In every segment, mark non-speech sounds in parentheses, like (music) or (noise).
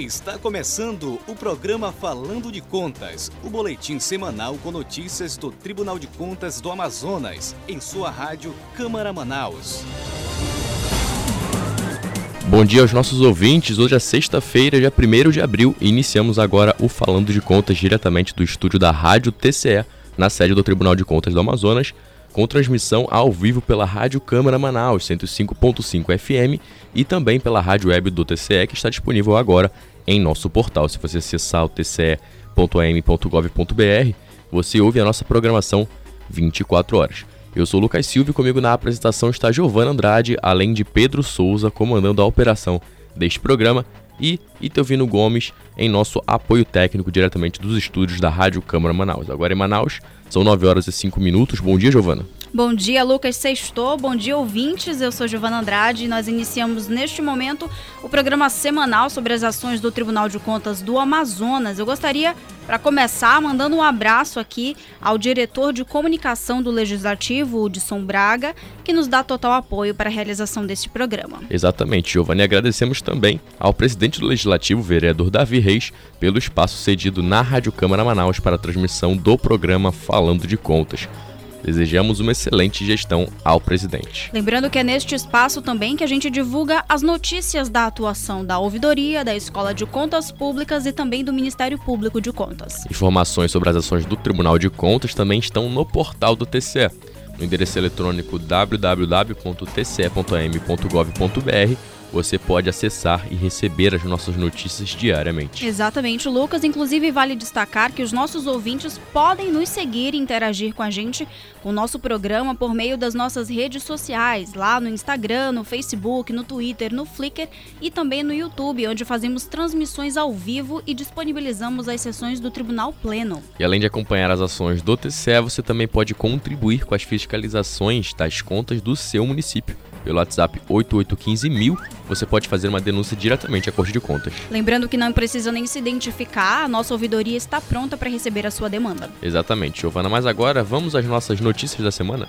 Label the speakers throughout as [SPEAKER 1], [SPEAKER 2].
[SPEAKER 1] Está começando o programa Falando de Contas, o boletim semanal com notícias do Tribunal de Contas do Amazonas, em sua rádio Câmara Manaus.
[SPEAKER 2] Bom dia aos nossos ouvintes. Hoje é sexta-feira, dia 1 de abril, e iniciamos agora o Falando de Contas diretamente do estúdio da Rádio TCE, na sede do Tribunal de Contas do Amazonas, com transmissão ao vivo pela Rádio Câmara Manaus 105.5 FM e também pela rádio web do TCE, que está disponível agora em nosso portal. Se você acessar o tce.am.gov.br, você ouve a nossa programação 24 horas. Eu sou Lucas Silva e comigo na apresentação está Giovana Andrade, além de Pedro Souza comandando a operação deste programa e Itelvino Gomes em nosso apoio técnico diretamente dos estúdios da Rádio Câmara Manaus. Agora em Manaus, são 9 horas e 5 minutos. Bom dia, Giovana.
[SPEAKER 3] Bom dia, Lucas Sextou. Bom dia, ouvintes. Eu sou Giovana Andrade e nós iniciamos neste momento o programa semanal sobre as ações do Tribunal de Contas do Amazonas. Eu gostaria, para começar, mandando um abraço aqui ao diretor de comunicação do Legislativo, Hudson Braga, que nos dá total apoio para a realização deste programa.
[SPEAKER 2] Exatamente, Giovana. E agradecemos também ao presidente do Legislativo, vereador Davi Reis, pelo espaço cedido na Rádio Câmara Manaus para a transmissão do programa Falando de Contas. Desejamos uma excelente gestão ao presidente.
[SPEAKER 3] Lembrando que é neste espaço também que a gente divulga as notícias da atuação da Ouvidoria, da Escola de Contas Públicas e também do Ministério Público de Contas.
[SPEAKER 2] Informações sobre as ações do Tribunal de Contas também estão no portal do TCE, no endereço eletrônico www.tce.am.gov.br você pode acessar e receber as nossas notícias diariamente.
[SPEAKER 3] Exatamente, Lucas. Inclusive, vale destacar que os nossos ouvintes podem nos seguir e interagir com a gente, com o nosso programa, por meio das nossas redes sociais, lá no Instagram, no Facebook, no Twitter, no Flickr e também no YouTube, onde fazemos transmissões ao vivo e disponibilizamos as sessões do Tribunal Pleno.
[SPEAKER 2] E além de acompanhar as ações do TCE, você também pode contribuir com as fiscalizações das contas do seu município pelo WhatsApp 8815000, você pode fazer uma denúncia diretamente à Corte de Contas.
[SPEAKER 3] Lembrando que não precisa nem se identificar, a nossa ouvidoria está pronta para receber a sua demanda.
[SPEAKER 2] Exatamente, Giovana. Mas agora vamos às nossas notícias da semana?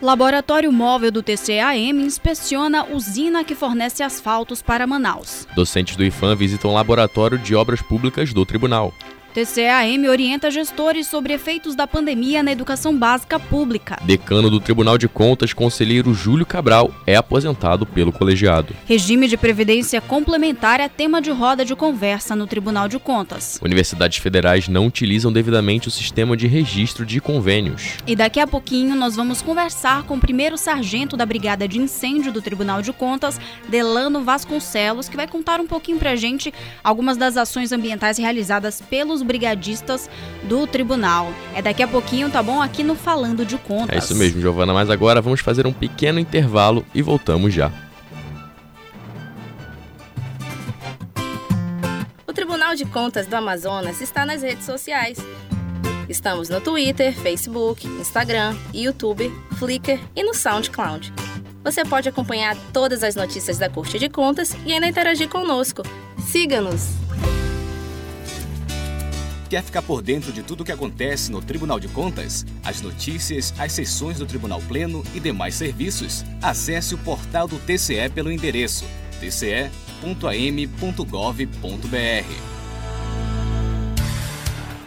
[SPEAKER 3] Laboratório Móvel do TCAM inspeciona usina que fornece asfaltos para Manaus.
[SPEAKER 2] Docentes do IFAM visitam o Laboratório de Obras Públicas do Tribunal.
[SPEAKER 3] TCAM orienta gestores sobre efeitos da pandemia na educação básica pública.
[SPEAKER 2] Decano do Tribunal de Contas, conselheiro Júlio Cabral, é aposentado pelo colegiado.
[SPEAKER 3] Regime de previdência complementar é tema de roda de conversa no Tribunal de Contas.
[SPEAKER 2] Universidades federais não utilizam devidamente o sistema de registro de convênios.
[SPEAKER 3] E daqui a pouquinho nós vamos conversar com o primeiro sargento da Brigada de Incêndio do Tribunal de Contas, Delano Vasconcelos, que vai contar um pouquinho pra gente algumas das ações ambientais realizadas pelos brigadistas do tribunal. É daqui a pouquinho, tá bom? Aqui no Falando de Contas.
[SPEAKER 2] É isso mesmo, Giovana. Mas agora vamos fazer um pequeno intervalo e voltamos já.
[SPEAKER 4] O Tribunal de Contas do Amazonas está nas redes sociais. Estamos no Twitter, Facebook, Instagram, YouTube, Flickr e no SoundCloud. Você pode acompanhar todas as notícias da Corte de Contas e ainda interagir conosco. Siga-nos!
[SPEAKER 1] Quer ficar por dentro de tudo o que acontece no Tribunal de Contas? As notícias, as sessões do Tribunal Pleno e demais serviços? Acesse o portal do TCE pelo endereço tce.am.gov.br.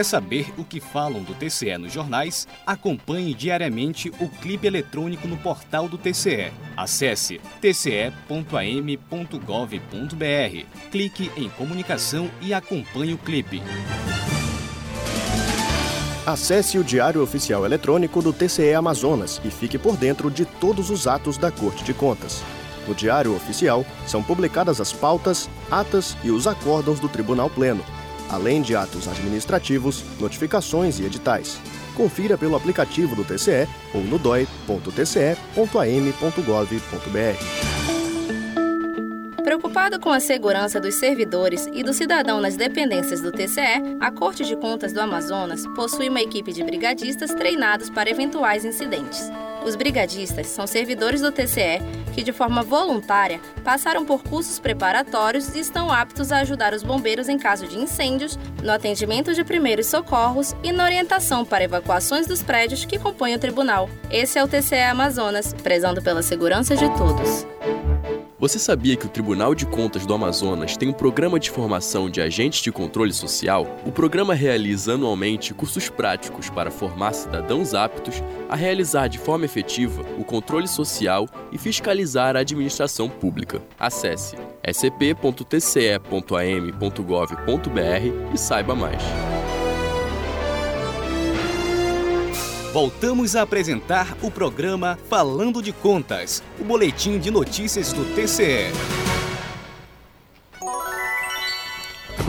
[SPEAKER 1] Quer saber o que falam do TCE nos jornais? Acompanhe diariamente o clipe eletrônico no portal do TCE. Acesse tce.am.gov.br, clique em comunicação e acompanhe o clipe.
[SPEAKER 5] Acesse o Diário Oficial Eletrônico do TCE Amazonas e fique por dentro de todos os atos da Corte de Contas. No Diário Oficial são publicadas as pautas, atas e os acórdãos do Tribunal Pleno além de atos administrativos, notificações e editais. Confira pelo aplicativo do TCE ou no doi.tce.am.gov.br.
[SPEAKER 4] Preocupada com a segurança dos servidores e do cidadão nas dependências do TCE, a Corte de Contas do Amazonas possui uma equipe de brigadistas treinados para eventuais incidentes. Os brigadistas são servidores do TCE que, de forma voluntária, passaram por cursos preparatórios e estão aptos a ajudar os bombeiros em caso de incêndios, no atendimento de primeiros socorros e na orientação para evacuações dos prédios que compõem o tribunal. Esse é o TCE Amazonas, prezando pela segurança de todos.
[SPEAKER 2] Você sabia que o Tribunal de Contas do Amazonas tem um programa de formação de agentes de controle social? O programa realiza anualmente cursos práticos para formar cidadãos aptos a realizar de forma efetiva o controle social e fiscalizar a administração pública. Acesse scp.tce.am.gov.br e saiba mais.
[SPEAKER 6] Voltamos a apresentar o programa Falando de Contas, o boletim de notícias do TCE.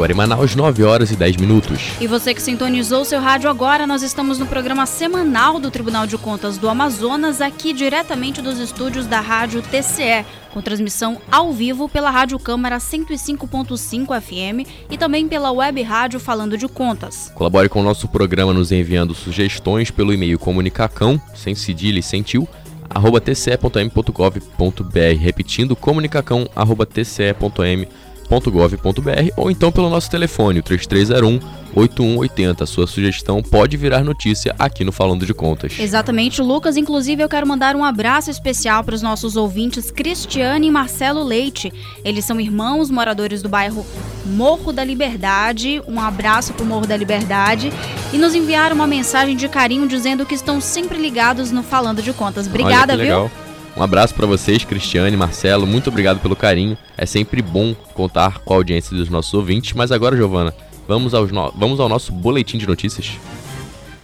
[SPEAKER 2] Agora em Manaus, 9 horas e 10 minutos.
[SPEAKER 3] E você que sintonizou seu rádio agora, nós estamos no programa semanal do Tribunal de Contas do Amazonas, aqui diretamente dos estúdios da Rádio TCE, com transmissão ao vivo pela Rádio Câmara 105.5 FM e também pela web rádio Falando de Contas.
[SPEAKER 2] Colabore com o nosso programa nos enviando sugestões pelo e-mail comunicacão, sem cedilha e sem tio, arroba tce.m.gov.br, repetindo comunicacão, arroba tce.m.gov.br www.gov.br ou então pelo nosso telefone, o 3301 8180. Sua sugestão pode virar notícia aqui no Falando de Contas.
[SPEAKER 3] Exatamente, Lucas. Inclusive, eu quero mandar um abraço especial para os nossos ouvintes Cristiane e Marcelo Leite. Eles são irmãos moradores do bairro Morro da Liberdade. Um abraço para o Morro da Liberdade. E nos enviaram uma mensagem de carinho dizendo que estão sempre ligados no Falando de Contas. Obrigada,
[SPEAKER 2] viu? Um abraço para vocês, Cristiane, Marcelo, muito obrigado pelo carinho. É sempre bom contar com a audiência dos nossos ouvintes. Mas agora, Giovana, vamos, aos no... vamos ao nosso boletim de notícias.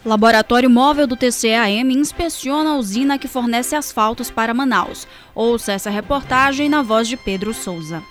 [SPEAKER 3] Laboratório Móvel do TCAM inspeciona a usina que fornece asfaltos para Manaus. Ouça essa reportagem na voz de Pedro Souza.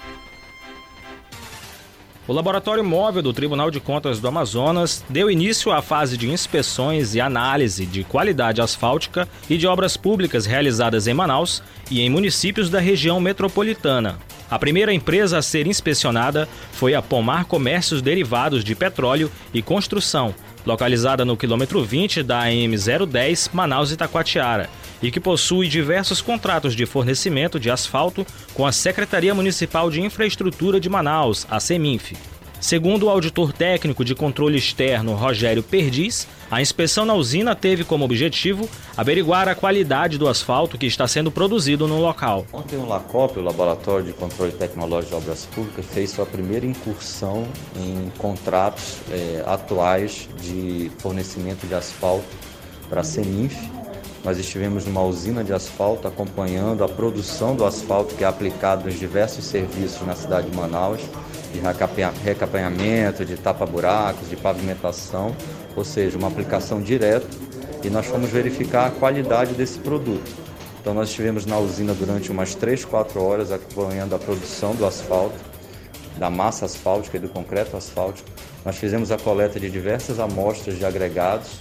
[SPEAKER 7] O Laboratório Móvel do Tribunal de Contas do Amazonas deu início à fase de inspeções e análise de qualidade asfáltica e de obras públicas realizadas em Manaus e em municípios da região metropolitana. A primeira empresa a ser inspecionada foi a Pomar Comércios Derivados de Petróleo e Construção, localizada no quilômetro 20 da AM010 Manaus-Itacoatiara, e que possui diversos contratos de fornecimento de asfalto com a Secretaria Municipal de Infraestrutura de Manaus, a CEMINF. Segundo o auditor técnico de controle externo Rogério Perdiz, a inspeção na usina teve como objetivo averiguar a qualidade do asfalto que está sendo produzido no local.
[SPEAKER 8] Ontem o LACOP, o Laboratório de Controle Tecnológico de Obras Públicas, fez sua primeira incursão em contratos eh, atuais de fornecimento de asfalto para a CEMINF, nós estivemos numa usina de asfalto acompanhando a produção do asfalto que é aplicado nos diversos serviços na cidade de Manaus, de recapanhamento, de tapa-buracos, de pavimentação, ou seja, uma aplicação direta e nós fomos verificar a qualidade desse produto. Então nós estivemos na usina durante umas 3, 4 horas acompanhando a produção do asfalto, da massa asfáltica e do concreto asfáltico. Nós fizemos a coleta de diversas amostras de agregados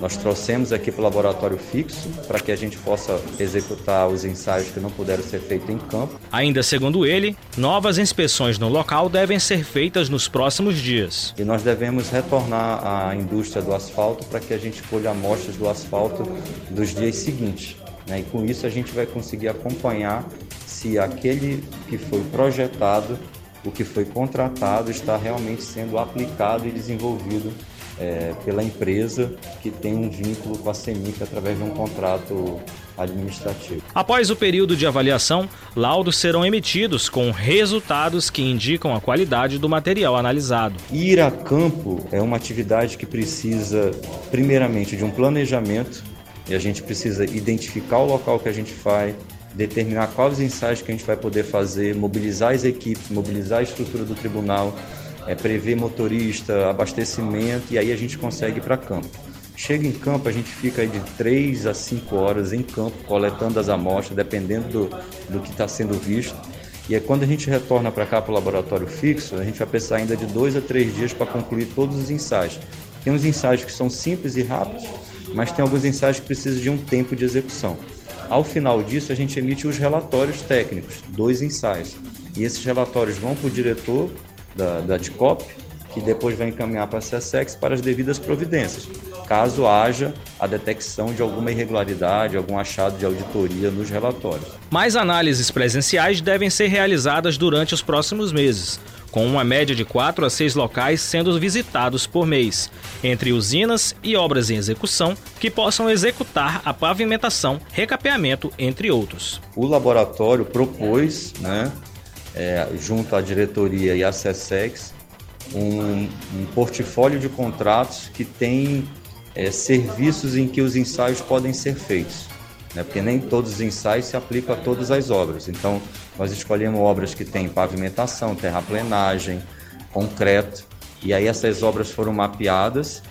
[SPEAKER 8] nós trouxemos aqui para o laboratório fixo para que a gente possa executar os ensaios que não puderam ser feitos em campo.
[SPEAKER 7] Ainda segundo ele, novas inspeções no local devem ser feitas nos próximos dias.
[SPEAKER 8] E nós devemos retornar à indústria do asfalto para que a gente colhe amostras do asfalto dos dias seguintes. Né? E com isso a gente vai conseguir acompanhar se aquele que foi projetado, o que foi contratado, está realmente sendo aplicado e desenvolvido é, pela empresa que tem um vínculo com a CEMIC através de um contrato administrativo.
[SPEAKER 7] Após o período de avaliação, laudos serão emitidos com resultados que indicam a qualidade do material analisado.
[SPEAKER 8] Ir a campo é uma atividade que precisa, primeiramente, de um planejamento e a gente precisa identificar o local que a gente vai, determinar quais ensaios que a gente vai poder fazer, mobilizar as equipes, mobilizar a estrutura do tribunal é, prever motorista, abastecimento e aí a gente consegue ir para campo. Chega em campo, a gente fica de 3 a 5 horas em campo, coletando as amostras, dependendo do, do que está sendo visto. E é quando a gente retorna para cá para o laboratório fixo, a gente vai precisar ainda de 2 a 3 dias para concluir todos os ensaios. Tem uns ensaios que são simples e rápidos, mas tem alguns ensaios que precisam de um tempo de execução. Ao final disso, a gente emite os relatórios técnicos, dois ensaios. e esses relatórios vão para o diretor da, da DICOP, que depois vai encaminhar para a SESEX para as devidas providências, caso haja a detecção de alguma irregularidade, algum achado de auditoria nos relatórios.
[SPEAKER 7] Mais análises presenciais devem ser realizadas durante os próximos meses, com uma média de 4 a 6 locais sendo visitados por mês, entre usinas e obras em execução que possam executar a pavimentação, recapeamento, entre outros.
[SPEAKER 8] O laboratório propôs, né, é, junto à diretoria e à SESEX, um, um portfólio de contratos que tem é, serviços em que os ensaios podem ser feitos, né? porque nem todos os ensaios se aplicam a todas as obras. Então, nós escolhemos obras que têm pavimentação, terraplenagem, concreto, e aí essas obras foram mapeadas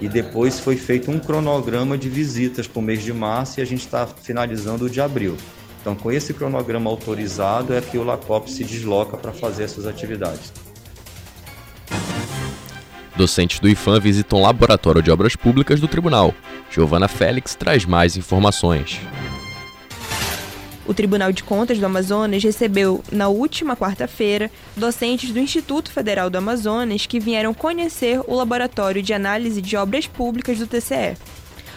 [SPEAKER 8] e depois foi feito um cronograma de visitas para o mês de março e a gente está finalizando o de abril. Então, com esse cronograma autorizado, é que o LACOP se desloca para fazer essas atividades.
[SPEAKER 2] Docentes do IFAM visitam o Laboratório de Obras Públicas do Tribunal. Giovana Félix traz mais informações.
[SPEAKER 9] O Tribunal de Contas do Amazonas recebeu, na última quarta-feira, docentes do Instituto Federal do Amazonas que vieram conhecer o Laboratório de Análise de Obras Públicas do TCE,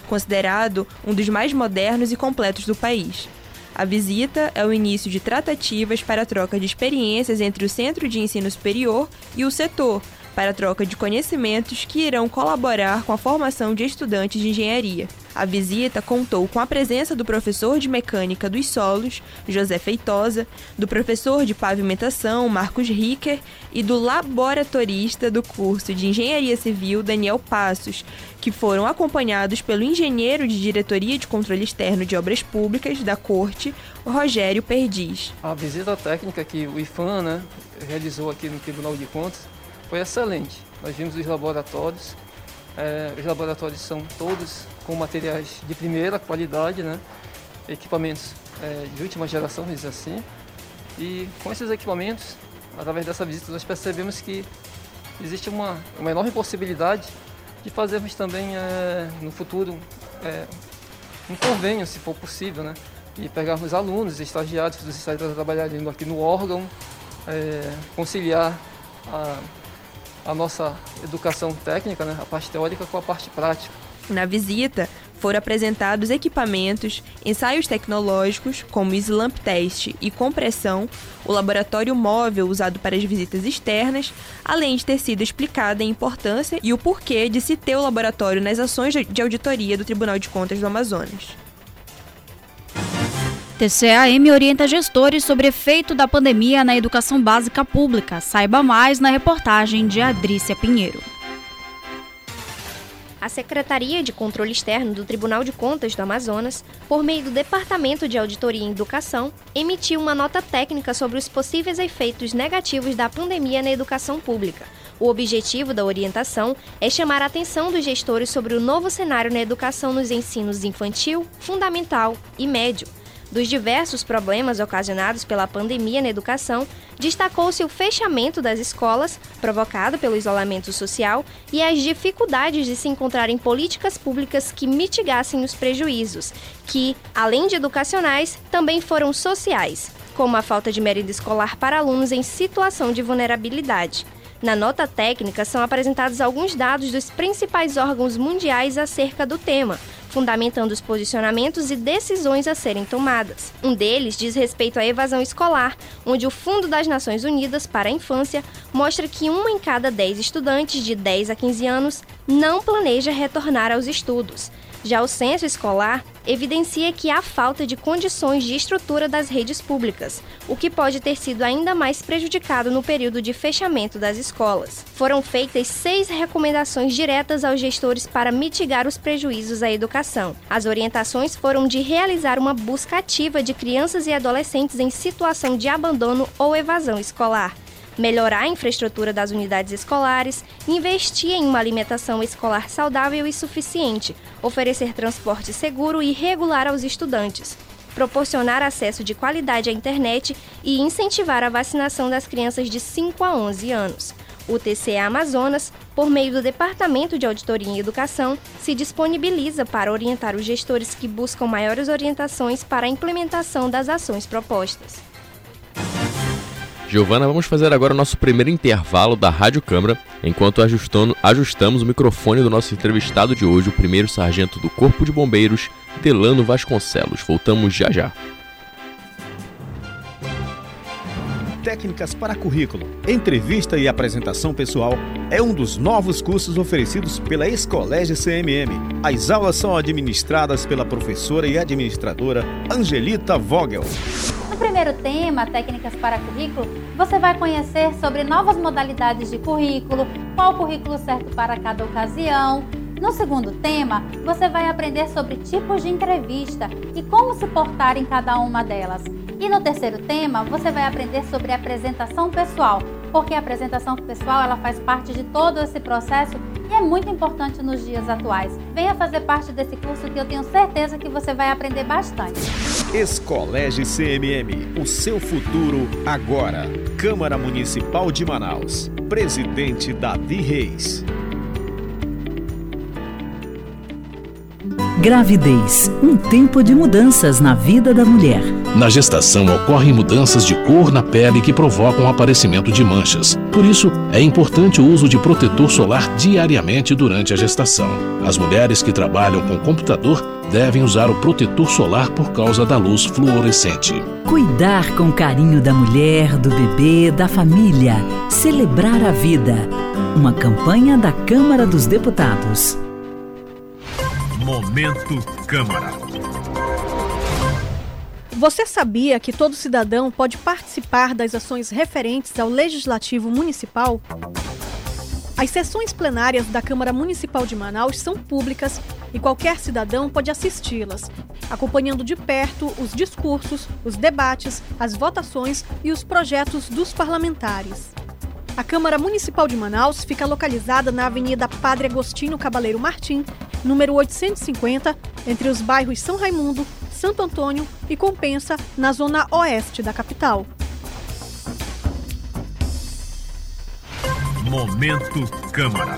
[SPEAKER 9] considerado um dos mais modernos e completos do país. A visita é o início de tratativas para a troca de experiências entre o Centro de Ensino Superior e o setor, para a troca de conhecimentos que irão colaborar com a formação de estudantes de engenharia. A visita contou com a presença do professor de mecânica dos solos, José Feitosa, do professor de pavimentação, Marcos Ricker, e do laboratorista do curso de engenharia civil, Daniel Passos, que foram acompanhados pelo engenheiro de diretoria de controle externo de obras públicas da Corte, Rogério Perdiz.
[SPEAKER 10] A visita técnica que o IFAM né, realizou aqui no Tribunal de Contas foi excelente. Nós vimos os laboratórios, é, os laboratórios são todos com materiais de primeira qualidade, né? equipamentos é, de última geração, dizer assim. E com esses equipamentos, através dessa visita, nós percebemos que existe uma, uma enorme possibilidade de fazermos também é, no futuro é, um convênio, se for possível, né? e pegarmos alunos, estagiários dos estagiários trabalhando aqui no órgão, é, conciliar a a nossa educação técnica, né, a parte teórica com a parte prática.
[SPEAKER 9] Na visita, foram apresentados equipamentos, ensaios tecnológicos, como Slamp Test e compressão, o laboratório móvel usado para as visitas externas, além de ter sido explicada a importância e o porquê de se ter o laboratório nas ações de auditoria do Tribunal de Contas do Amazonas.
[SPEAKER 3] TCAM orienta gestores sobre efeito da pandemia na educação básica pública. Saiba mais na reportagem de Adrícia Pinheiro.
[SPEAKER 11] A Secretaria de Controle Externo do Tribunal de Contas do Amazonas, por meio do Departamento de Auditoria em Educação, emitiu uma nota técnica sobre os possíveis efeitos negativos da pandemia na educação pública. O objetivo da orientação é chamar a atenção dos gestores sobre o novo cenário na educação nos ensinos infantil, fundamental e médio dos diversos problemas ocasionados pela pandemia na educação, destacou-se o fechamento das escolas, provocado pelo isolamento social, e as dificuldades de se encontrarem políticas públicas que mitigassem os prejuízos, que, além de educacionais, também foram sociais, como a falta de merenda escolar para alunos em situação de vulnerabilidade. Na nota técnica são apresentados alguns dados dos principais órgãos mundiais acerca do tema, fundamentando os posicionamentos e decisões a serem tomadas. Um deles diz respeito à evasão escolar, onde o Fundo das Nações Unidas para a Infância mostra que uma em cada 10 estudantes de 10 a 15 anos não planeja retornar aos estudos. Já o censo escolar evidencia que há falta de condições de estrutura das redes públicas, o que pode ter sido ainda mais prejudicado no período de fechamento das escolas. Foram feitas seis recomendações diretas aos gestores para mitigar os prejuízos à educação. As orientações foram de realizar uma busca ativa de crianças e adolescentes em situação de abandono ou evasão escolar melhorar a infraestrutura das unidades escolares, investir em uma alimentação escolar saudável e suficiente, oferecer transporte seguro e regular aos estudantes, proporcionar acesso de qualidade à internet e incentivar a vacinação das crianças de 5 a 11 anos. O TCE Amazonas, por meio do Departamento de Auditoria em Educação, se disponibiliza para orientar os gestores que buscam maiores orientações para a implementação das ações propostas.
[SPEAKER 2] Giovana, vamos fazer agora o nosso primeiro intervalo da Rádio Câmara, enquanto ajustamos o microfone do nosso entrevistado de hoje, o primeiro sargento do Corpo de Bombeiros, Delano Vasconcelos. Voltamos já já.
[SPEAKER 6] Técnicas para Currículo, Entrevista e Apresentação Pessoal é um dos novos cursos oferecidos pela Escolégio CMM. As aulas são administradas pela professora e administradora Angelita Vogel.
[SPEAKER 12] Primeiro tema, Técnicas para Currículo, você vai conhecer sobre novas modalidades de currículo, qual o currículo certo para cada ocasião. No segundo tema, você vai aprender sobre tipos de entrevista e como se portar em cada uma delas. E no terceiro tema, você vai aprender sobre apresentação pessoal, porque a apresentação pessoal ela faz parte de todo esse processo e é muito importante nos dias atuais. Venha fazer parte desse curso que eu tenho certeza que você vai aprender bastante.
[SPEAKER 6] Escolégio CMM, o seu futuro agora. Câmara Municipal de Manaus. Presidente Davi Reis.
[SPEAKER 13] Gravidez um tempo de mudanças na vida da mulher.
[SPEAKER 14] Na gestação ocorrem mudanças de cor na pele que provocam o aparecimento de manchas. Por isso, é importante o uso de protetor solar diariamente durante a gestação. As mulheres que trabalham com computador devem usar o protetor solar por causa da luz fluorescente.
[SPEAKER 13] Cuidar com carinho da mulher, do bebê, da família. Celebrar a vida. Uma campanha da Câmara dos Deputados.
[SPEAKER 6] Momento Câmara.
[SPEAKER 15] Você sabia que todo cidadão pode participar das ações referentes ao Legislativo Municipal? As sessões plenárias da Câmara Municipal de Manaus são públicas e qualquer cidadão pode assisti-las, acompanhando de perto os discursos, os debates, as votações e os projetos dos parlamentares. A Câmara Municipal de Manaus fica localizada na Avenida Padre Agostinho Cabaleiro Martim, número 850, entre os bairros São Raimundo, Santo Antônio e Compensa, na zona oeste da capital.
[SPEAKER 6] Momento Câmara.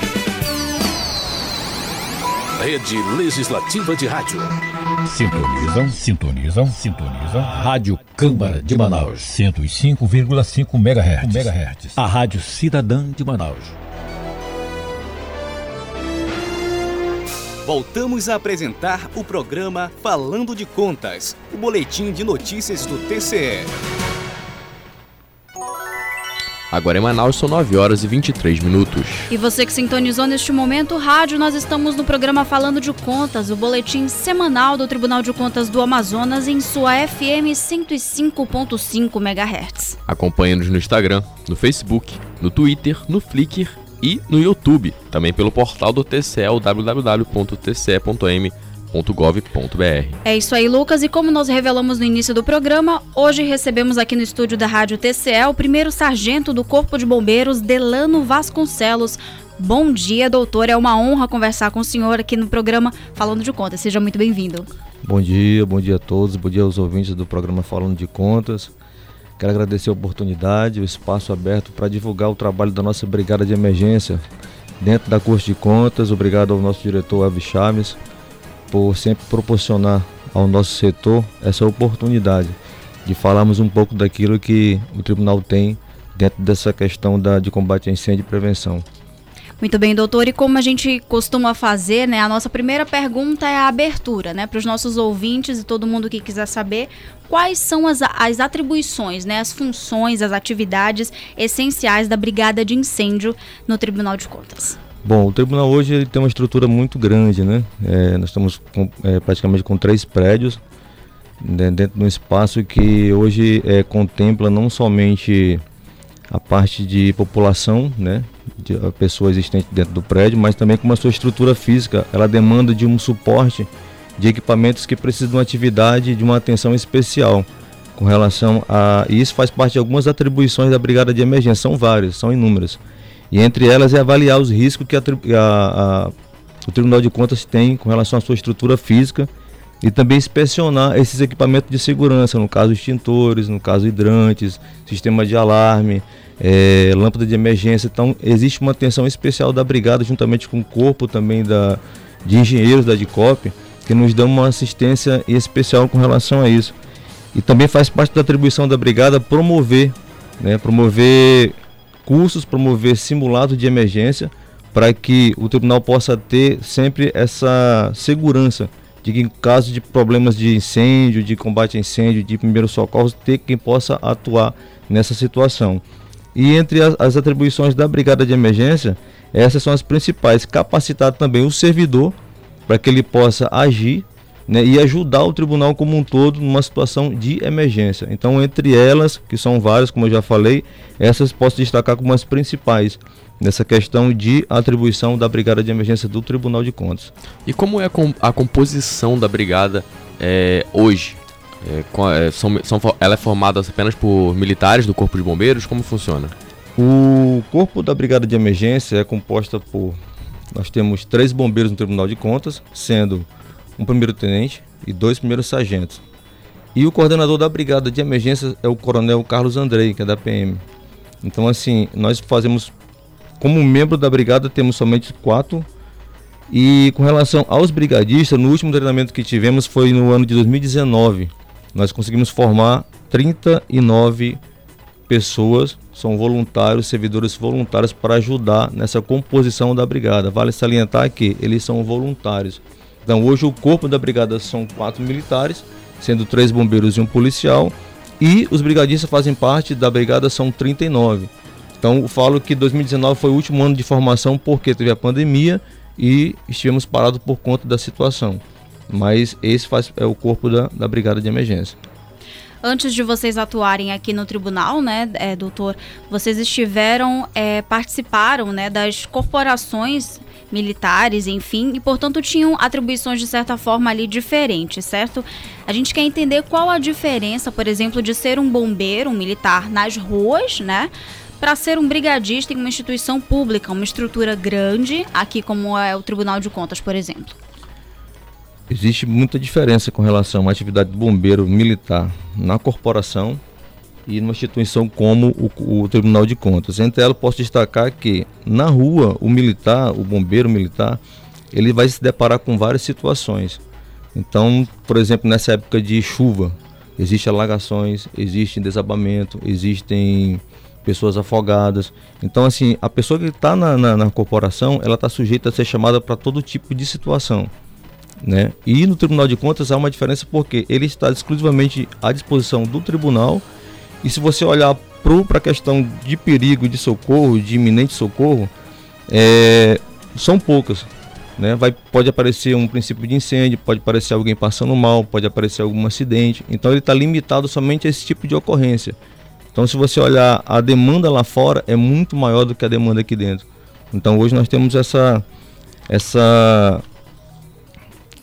[SPEAKER 14] Rede Legislativa de Rádio.
[SPEAKER 16] Sintonizam, sintonizam, sintonizam. Rádio Câmara de Manaus. 105,5 MHz. MHz. A Rádio Cidadã de Manaus.
[SPEAKER 6] Voltamos a apresentar o programa Falando de Contas, o boletim de notícias do TCE.
[SPEAKER 2] Agora em Manaus são 9 horas e 23 minutos.
[SPEAKER 3] E você que sintonizou neste momento o rádio, nós estamos no programa Falando de Contas, o boletim semanal do Tribunal de Contas do Amazonas em sua FM 105.5 MHz.
[SPEAKER 2] Acompanhe-nos no Instagram, no Facebook, no Twitter, no Flickr e no YouTube, também pelo portal do TCE, www.tce.m.br www.gov.br.
[SPEAKER 3] É isso aí, Lucas. E como nós revelamos no início do programa, hoje recebemos aqui no estúdio da Rádio TCE o primeiro sargento do Corpo de Bombeiros, Delano Vasconcelos. Bom dia, doutor. É uma honra conversar com o senhor aqui no programa Falando de Contas. Seja muito bem-vindo.
[SPEAKER 17] Bom dia, bom dia a todos, bom dia aos ouvintes do programa Falando de Contas. Quero agradecer a oportunidade, o espaço aberto para divulgar o trabalho da nossa Brigada de Emergência dentro da Corte de Contas. Obrigado ao nosso diretor Elvis Chaves por sempre proporcionar ao nosso setor essa oportunidade de falarmos um pouco daquilo que o tribunal tem dentro dessa questão da, de combate a incêndio e prevenção.
[SPEAKER 3] Muito bem, doutor. E como a gente costuma fazer, né? A nossa primeira pergunta é a abertura, né? Para os nossos ouvintes e todo mundo que quiser saber quais são as, as atribuições, né? As funções, as atividades essenciais da Brigada de Incêndio no Tribunal de Contas.
[SPEAKER 17] Bom, o tribunal hoje ele tem uma estrutura muito grande, né? É, nós estamos com, é, praticamente com três prédios né, dentro de um espaço que hoje é, contempla não somente a parte de população, né, de a pessoa existente dentro do prédio, mas também com a sua estrutura física, ela demanda de um suporte de equipamentos que precisam de uma atividade de uma atenção especial. com relação a. E isso faz parte de algumas atribuições da Brigada de Emergência, são várias, são inúmeras. E entre elas é avaliar os riscos que a, a, a, o Tribunal de Contas tem com relação à sua estrutura física e também inspecionar esses equipamentos de segurança, no caso extintores, no caso hidrantes, sistema de alarme, é, lâmpada de emergência. Então existe uma atenção especial da brigada juntamente com o corpo também da, de engenheiros da DICOP que nos dão uma assistência especial com relação a isso. E também faz parte da atribuição da brigada promover, né, promover cursos, promover simulados de emergência para que o tribunal possa ter sempre essa segurança de que em caso de problemas de incêndio, de combate a incêndio, de primeiros socorros, ter quem possa atuar nessa situação. E entre as, as atribuições da brigada de emergência, essas são as principais: capacitar também o servidor para que ele possa agir né, e ajudar o tribunal como um todo numa situação de emergência. Então, entre elas, que são várias, como eu já falei, essas posso destacar como as principais nessa questão de atribuição da Brigada de Emergência do Tribunal de Contas.
[SPEAKER 2] E como é a composição da Brigada é, hoje? É, são, são, ela é formada apenas por militares do Corpo de Bombeiros? Como funciona?
[SPEAKER 17] O corpo da Brigada de Emergência é composta por. Nós temos três bombeiros no Tribunal de Contas, sendo um primeiro-tenente e dois primeiros sargentos. E o coordenador da Brigada de Emergência é o Coronel Carlos Andrei, que é da PM. Então, assim, nós fazemos como membro da brigada temos somente quatro. E com relação aos brigadistas, no último treinamento que tivemos foi no ano de 2019. Nós conseguimos formar 39 pessoas, são voluntários, servidores voluntários para ajudar nessa composição da brigada. Vale salientar que eles são voluntários. Então hoje o corpo da brigada são quatro militares, sendo três bombeiros e um policial, e os brigadistas fazem parte da brigada são 39. Então, falo que 2019 foi o último ano de formação porque teve a pandemia e estivemos parados por conta da situação. Mas esse faz, é o corpo da, da Brigada de Emergência.
[SPEAKER 3] Antes de vocês atuarem aqui no tribunal, né, é, doutor, vocês estiveram, é, participaram né, das corporações militares, enfim, e portanto tinham atribuições de certa forma ali diferentes, certo? A gente quer entender qual a diferença, por exemplo, de ser um bombeiro, um militar nas ruas, né? para ser um brigadista em uma instituição pública, uma estrutura grande, aqui como é o Tribunal de Contas, por exemplo?
[SPEAKER 17] Existe muita diferença com relação à atividade do bombeiro militar na corporação e numa instituição como o, o, Tribunal de Contas. Entre elas, posso destacar que na rua, o militar, o bombeiro militar, ele vai se deparar com várias situações. Então, por exemplo, nessa época de chuva, existem alagações, existe desabamento, existem pessoas afogadas. Então, assim, a pessoa que está na, na, na, corporação, ela está sujeita a ser chamada para todo tipo de situação. Né? E no Tribunal de Contas há uma diferença porque ele está exclusivamente à disposição do tribunal. E se você olhar para a questão de perigo, de socorro, de iminente socorro, é, são poucas. Né? Vai, pode aparecer um princípio de incêndio, pode aparecer alguém passando mal, pode aparecer algum acidente. Então ele está limitado somente a esse tipo de ocorrência. Então, se você olhar a demanda lá fora, é muito maior do que a demanda aqui dentro. Então, hoje nós temos essa, essa,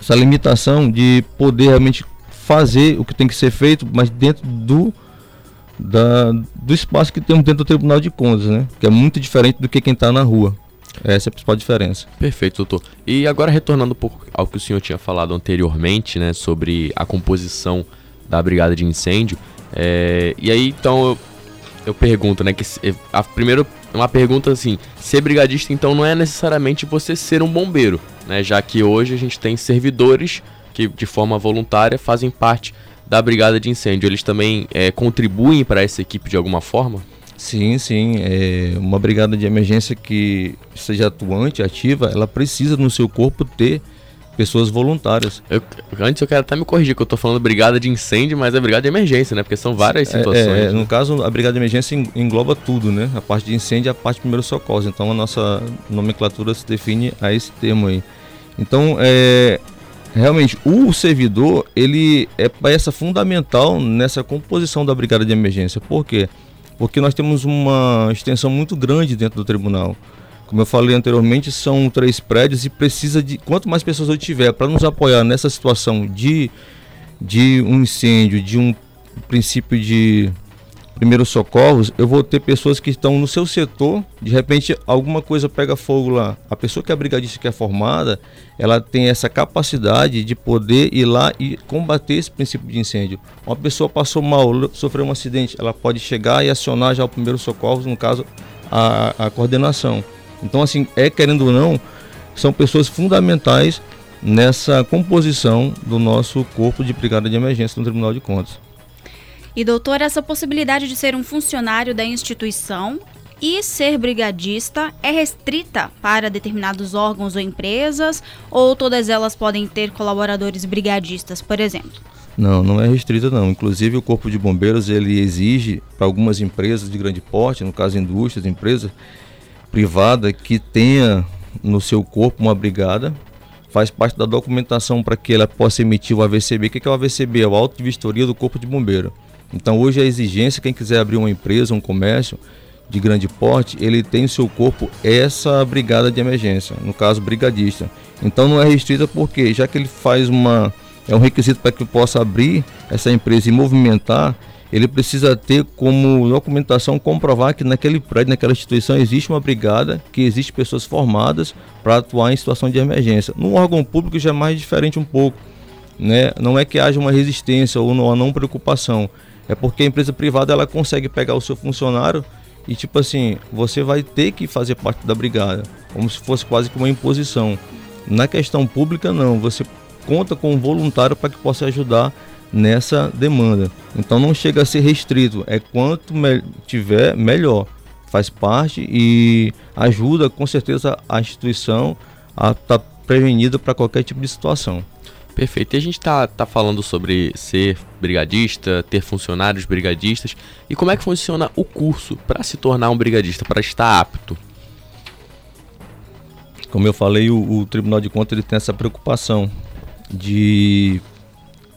[SPEAKER 17] essa limitação de poder realmente fazer o que tem que ser feito, mas dentro do, da, do espaço que temos dentro do Tribunal de Contas, né? Que é muito diferente do que quem está na rua. Essa é a principal diferença.
[SPEAKER 2] Perfeito, doutor. E agora retornando um pouco ao que o senhor tinha falado anteriormente, né, sobre a composição da brigada de incêndio, é, e aí, então, eu, eu pergunto, né? Que a primeira uma pergunta assim: ser brigadista, então, não é necessariamente você ser um bombeiro, né? Já que hoje a gente tem servidores que, de forma voluntária, fazem parte da brigada de incêndio. Eles também é, contribuem para essa equipe de alguma forma?
[SPEAKER 17] Sim, sim. É uma brigada de emergência que seja atuante, ativa, ela precisa no seu corpo ter pessoas voluntárias.
[SPEAKER 2] Eu, antes eu quero até me corrigir, que eu estou falando brigada de incêndio, mas é brigada de emergência, né? Porque são várias é, situações. É,
[SPEAKER 17] é, no caso, a brigada de emergência engloba tudo, né? A parte de incêndio e a parte de primeiro socorro. Então a nossa nomenclatura se define a esse termo aí. Então, é, realmente, o servidor, ele é peça fundamental nessa composição da brigada de emergência. Por quê? Porque nós temos uma extensão muito grande dentro do tribunal. Como eu falei anteriormente, são três prédios e precisa de quanto mais pessoas eu tiver para nos apoiar nessa situação de, de um incêndio, de um princípio de primeiros socorros, eu vou ter pessoas que estão no seu setor, de repente alguma coisa pega fogo lá. A pessoa que é brigadista que é formada, ela tem essa capacidade de poder ir lá e combater esse princípio de incêndio. Uma pessoa passou mal, sofreu um acidente, ela pode chegar e acionar já o primeiro socorro, no caso a, a coordenação. Então assim, é querendo ou não, são pessoas fundamentais nessa composição do nosso corpo de brigada de emergência no Tribunal de Contas.
[SPEAKER 3] E doutor, essa possibilidade de ser um funcionário da instituição e ser brigadista é restrita para determinados órgãos ou empresas ou todas elas podem ter colaboradores brigadistas, por exemplo?
[SPEAKER 17] Não, não é restrita não. Inclusive o Corpo de Bombeiros ele exige para algumas empresas de grande porte, no caso indústrias, empresas privada que tenha no seu corpo uma brigada, faz parte da documentação para que ela possa emitir o AVCB. O que é o AVCB? É o auto de vistoria do Corpo de Bombeiro. Então hoje a exigência, quem quiser abrir uma empresa, um comércio de grande porte, ele tem no seu corpo essa brigada de emergência, no caso brigadista. Então não é restrita porque já que ele faz uma é um requisito para que possa abrir essa empresa e movimentar, ele precisa ter como documentação comprovar que naquele prédio, naquela instituição existe uma brigada, que existe pessoas formadas para atuar em situação de emergência. No órgão público já é mais diferente um pouco, né? Não é que haja uma resistência ou uma não preocupação, é porque a empresa privada ela consegue pegar o seu funcionário e tipo assim, você vai ter que fazer parte da brigada, como se fosse quase que uma imposição. Na questão pública não, você conta com um voluntário para que possa ajudar nessa demanda. Então não chega a ser restrito, é quanto me tiver melhor. Faz parte e ajuda com certeza a instituição a estar tá prevenida para qualquer tipo de situação.
[SPEAKER 2] Perfeito. E a gente tá, tá falando sobre ser brigadista, ter funcionários brigadistas. E como é que funciona o curso para se tornar um brigadista, para estar apto?
[SPEAKER 17] Como eu falei, o, o Tribunal de Contas ele tem essa preocupação de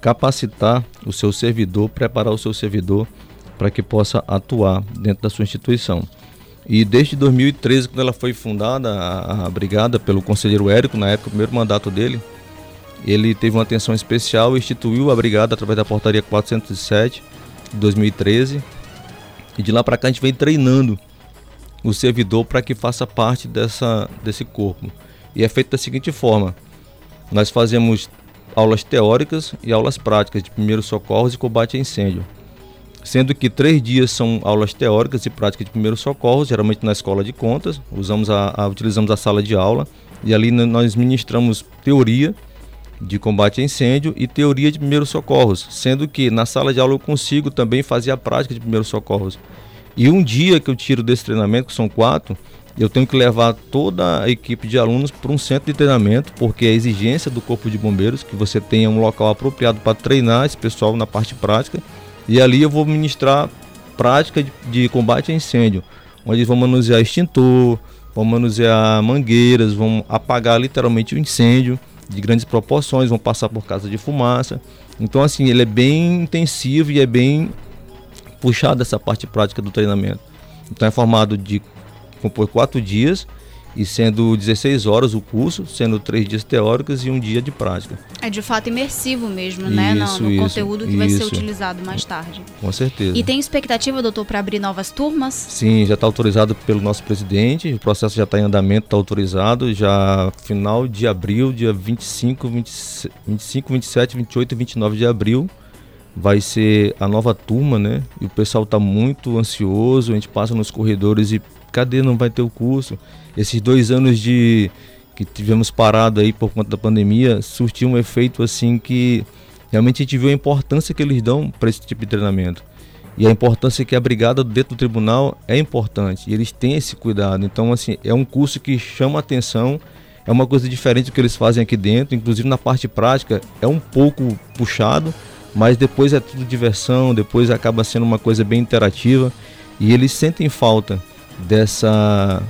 [SPEAKER 17] capacitar o seu servidor, preparar o seu servidor para que possa atuar dentro da sua instituição. E desde 2013, quando ela foi fundada, a, a brigada pelo conselheiro Érico, na época, o primeiro mandato dele, ele teve uma atenção especial e instituiu a brigada através da portaria 407 de 2013. E de lá para cá a gente vem treinando o servidor para que faça parte dessa, desse corpo. E é feito da seguinte forma: nós fazemos aulas teóricas e aulas práticas de primeiros socorros e combate a incêndio. Sendo que três dias são aulas teóricas e práticas de primeiros socorros, geralmente na escola de contas, usamos a, a, utilizamos a sala de aula e ali nós ministramos teoria de combate a incêndio e teoria de primeiros socorros, sendo que na sala de aula eu consigo também fazer a prática de primeiros socorros. E um dia que eu tiro desse treinamento, que são quatro, eu tenho que levar toda a equipe de alunos para um centro de treinamento, porque é a exigência do Corpo de Bombeiros que você tenha um local apropriado para treinar esse pessoal na parte prática. E ali eu vou ministrar prática de, de combate a incêndio, onde eles vão manusear extintor, vão manusear mangueiras, vão apagar literalmente o incêndio de grandes proporções, vão passar por casa de fumaça. Então, assim, ele é bem intensivo e é bem puxado essa parte prática do treinamento. Então, é formado de por quatro dias e sendo 16 horas o curso, sendo três dias teóricos e um dia de prática.
[SPEAKER 3] É de fato imersivo mesmo, né? Isso, no, no isso, conteúdo que isso. vai ser utilizado mais tarde.
[SPEAKER 17] Com certeza.
[SPEAKER 3] E tem expectativa, doutor, para abrir novas turmas?
[SPEAKER 17] Sim, já está autorizado pelo nosso presidente, o processo já está em andamento, está autorizado, já final de abril, dia 25, 20, 25, 27, 28 e 29 de abril vai ser a nova turma, né? E o pessoal está muito ansioso, a gente passa nos corredores e cadê não vai ter o curso? Esses dois anos de que tivemos parado aí por conta da pandemia surtiu um efeito assim que realmente a gente viu a importância que eles dão para esse tipo de treinamento. E a importância que a brigada dentro do tribunal é importante. E eles têm esse cuidado. Então, assim, é um curso que chama atenção, é uma coisa diferente do que eles fazem aqui dentro. Inclusive na parte prática é um pouco puxado, mas depois é tudo diversão, depois acaba sendo uma coisa bem interativa. E eles sentem falta dessa,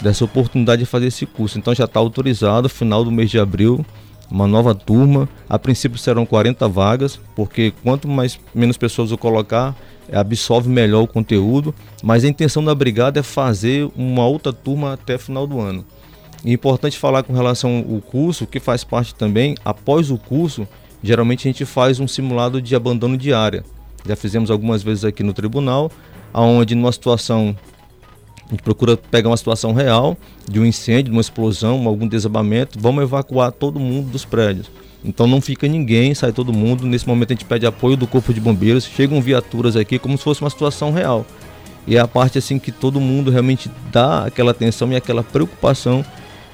[SPEAKER 17] dessa oportunidade de fazer esse curso. Então já está autorizado, final do mês de abril, uma nova turma. A princípio serão 40 vagas, porque quanto mais menos pessoas eu colocar, absorve melhor o conteúdo. Mas a intenção da brigada é fazer uma outra turma até final do ano. E é importante falar com relação ao curso, que faz parte também, após o curso, geralmente a gente faz um simulado de abandono de área. Já fizemos algumas vezes aqui no tribunal, aonde numa situação a gente procura pegar uma situação real de um incêndio, de uma explosão, algum desabamento, vamos evacuar todo mundo dos prédios. Então não fica ninguém, sai todo mundo. Nesse momento a gente pede apoio do Corpo de Bombeiros, chegam viaturas aqui como se fosse uma situação real. E é a parte assim que todo mundo realmente dá aquela atenção e aquela preocupação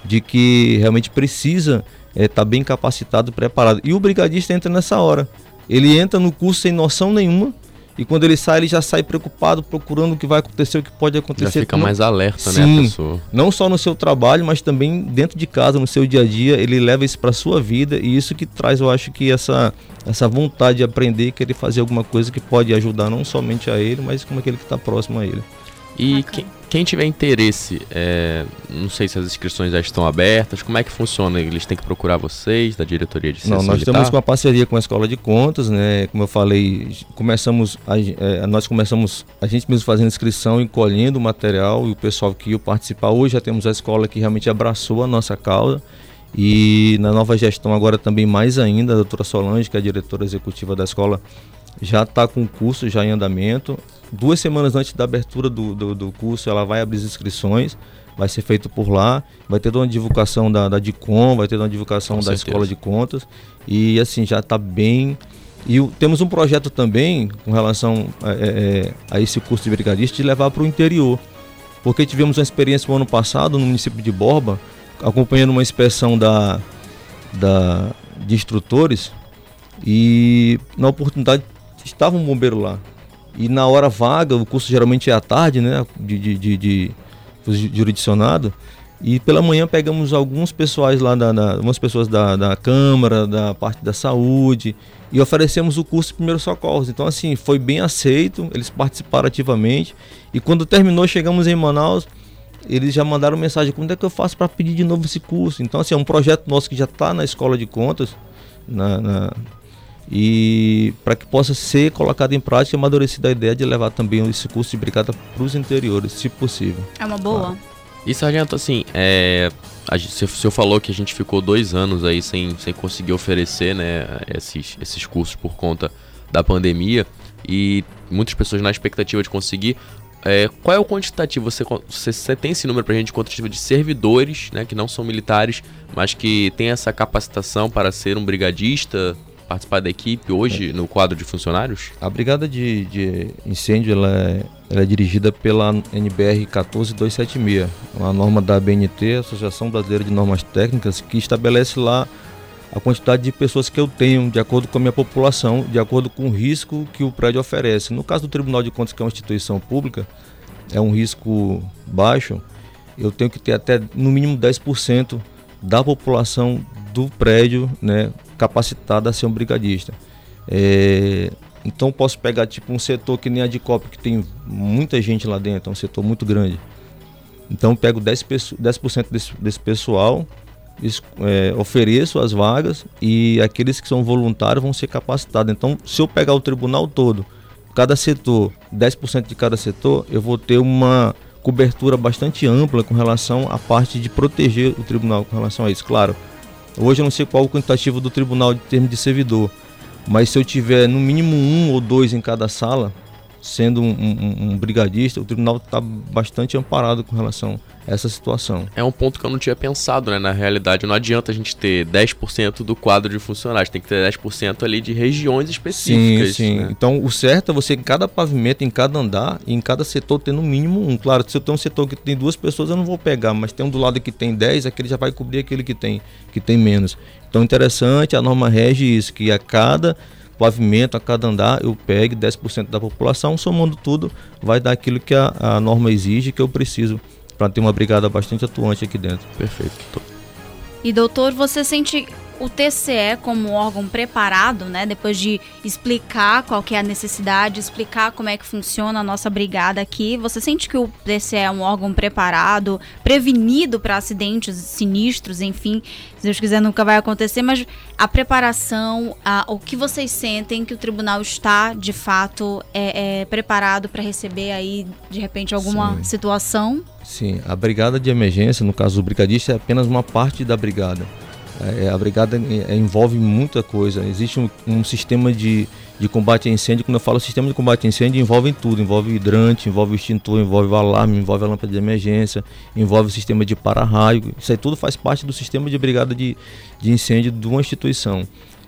[SPEAKER 17] de que realmente precisa estar é, tá bem capacitado, preparado. E o brigadista entra nessa hora. Ele entra no curso sem noção nenhuma, e quando ele sai, ele já sai preocupado, procurando o que vai acontecer, o que pode acontecer.
[SPEAKER 2] Já fica mais alerta,
[SPEAKER 17] Sim,
[SPEAKER 2] né, a pessoa?
[SPEAKER 17] Não só no seu trabalho, mas também dentro de casa, no seu dia a dia, ele leva isso para sua vida e isso que traz, eu acho que essa essa vontade de aprender, querer fazer alguma coisa que pode ajudar não somente a ele, mas como aquele que está próximo a ele.
[SPEAKER 2] E quem, quem, tiver interesse, é, não sei se as inscrições já estão abertas, como é que funciona? Eles têm que procurar vocês, da diretoria de
[SPEAKER 17] Não, nós
[SPEAKER 2] militar?
[SPEAKER 17] com uma parceria com a Escola de Contas, né? Como eu falei, começamos, a, é, nós começamos a gente mesmo fazendo inscrição e colhendo o material e o pessoal que ia participar. Hoje já temos a escola que realmente abraçou a nossa causa. E na nova gestão agora também mais ainda, a doutora Solange, que é a diretora executiva da escola, já está com o curso já em andamento. Duas semanas antes da abertura do, do, do, curso, ela vai abrir as inscrições, vai ser feito por lá, vai ter uma divulgação da, da DICOM, vai ter uma divulgação com da certeza. Escola de Contas, e assim, já está bem. E o, temos um projeto também com relação a, é, é, a esse curso de brigadista de levar para o interior, porque tivemos uma experiência no ano passado no município de Borba, acompanhando uma inspeção da, da, de instrutores, e na oportunidade estava um bombeiro lá. E na hora vaga, o curso geralmente é à tarde, né? De, de, de, de jurisdicionado. E pela manhã pegamos alguns pessoais lá, da, da, algumas pessoas da, da Câmara, da parte da saúde, e oferecemos o curso de primeiros socorros. Então, assim, foi bem aceito, eles participaram ativamente. E quando terminou, chegamos em Manaus, eles já mandaram mensagem: como é que eu faço para pedir de novo esse curso? Então, assim, é um projeto nosso que já está na escola de contas, na, na e para que possa ser colocado em prática, amadurecida a ideia de levar também esse curso de brigada para os interiores, se possível.
[SPEAKER 3] É uma boa. Claro.
[SPEAKER 2] E sargento, assim, é, a o senhor falou que a gente ficou dois anos aí sem, sem conseguir oferecer né, esses, esses cursos por conta da pandemia e muitas pessoas na expectativa de conseguir. É, qual é o quantitativo? Você, você, você tem esse número para a gente, quantitativo de servidores, né, que não são militares, mas que tem essa capacitação para ser um brigadista? Participar da equipe hoje no quadro de funcionários?
[SPEAKER 17] A brigada de, de incêndio ela é, ela é, dirigida pela NBR 14276, uma norma da ABNT, Associação Brasileira de Normas Técnicas, que estabelece lá a quantidade de pessoas que eu tenho, de acordo com a minha população, de acordo com o risco que o prédio oferece. No caso do Tribunal de Contas, que é uma instituição pública, é um risco baixo, eu tenho que ter até no mínimo 10% da população do prédio né, capacitado a ser um brigadista. É, então posso pegar tipo um setor que nem a de COP, que tem muita gente lá dentro, é um setor muito grande. Então pego 10%, 10 desse, desse pessoal, é, ofereço as vagas e aqueles que são voluntários vão ser capacitados. Então, se eu pegar o tribunal todo, cada setor, 10% de cada setor, eu vou ter uma cobertura bastante ampla com relação à parte de proteger o tribunal com relação a isso. Claro, Hoje eu não sei qual o quantitativo do tribunal de termos de servidor, mas se eu tiver no mínimo um ou dois em cada sala, sendo um, um, um brigadista, o tribunal está bastante amparado com relação essa situação.
[SPEAKER 2] É um ponto que eu não tinha pensado, né? Na realidade, não adianta a gente ter 10% do quadro de funcionários, tem que ter 10% ali de regiões específicas.
[SPEAKER 17] Sim, sim.
[SPEAKER 2] Né?
[SPEAKER 17] Então, o certo é você, em cada pavimento, em cada andar, em cada setor, ter no mínimo um. Claro, se eu tenho um setor que tem duas pessoas, eu não vou pegar, mas tem um do lado que tem 10, aquele já vai cobrir aquele que tem, que tem menos. Então, interessante, a norma rege isso, que a cada pavimento, a cada andar, eu pegue 10% da população, somando tudo, vai dar aquilo que a, a norma exige, que eu preciso para ter uma brigada bastante atuante aqui dentro.
[SPEAKER 2] Perfeito.
[SPEAKER 3] E doutor, você sente o TCE como órgão preparado, né, depois de explicar qual que é a necessidade, explicar como é que funciona a nossa brigada aqui, você sente que o TCE é um órgão preparado, prevenido para acidentes sinistros, enfim, se Deus quiser nunca vai acontecer, mas a preparação, a, o que vocês sentem que o tribunal está de fato é, é preparado para receber aí de repente alguma Sim. situação?
[SPEAKER 17] Sim, a brigada de emergência, no caso do brigadista, é apenas uma parte da brigada a brigada é, envolve muita coisa. Existe um, um, sistema de, de combate a incêndio. Quando eu falo sistema de combate a incêndio, envolve tudo. Envolve hidrante, envolve extintor, envolve o alarme, envolve a lâmpada de emergência, envolve o sistema de para-raio. Isso aí tudo faz parte do sistema de brigada de, de incêndio de uma instituição.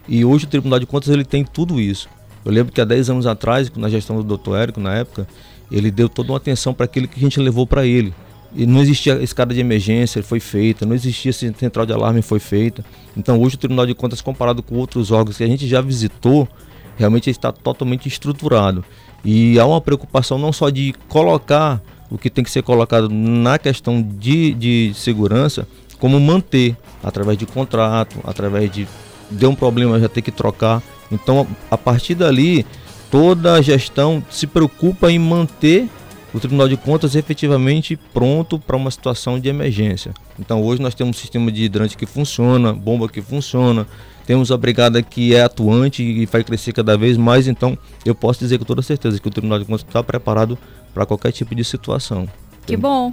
[SPEAKER 17] E hoje o Tribunal de Contas ele tem tudo isso. Eu lembro que há 10 anos atrás, na gestão do Dr. Érico, na época, ele deu toda uma atenção para aquilo que a gente levou para ele. E não existia escada de emergência, foi feita, não existia central de alarme, foi feita. Então hoje o Tribunal de Contas, comparado com outros órgãos que a gente já visitou, realmente está totalmente estruturado. E há uma preocupação não só de colocar o que tem que ser colocado na questão de, de segurança, como manter através de contrato, através de deu um problema já ter que trocar. Então a partir dali toda a gestão se preocupa em manter o Tribunal de Contas efetivamente pronto para uma situação de emergência. Então hoje nós temos um sistema de hidrante que funciona, bomba que funciona, temos a brigada que é atuante e vai crescer cada vez mais, então eu posso dizer com toda certeza que o Tribunal de Contas está preparado para qualquer tipo de situação.
[SPEAKER 3] Que bom.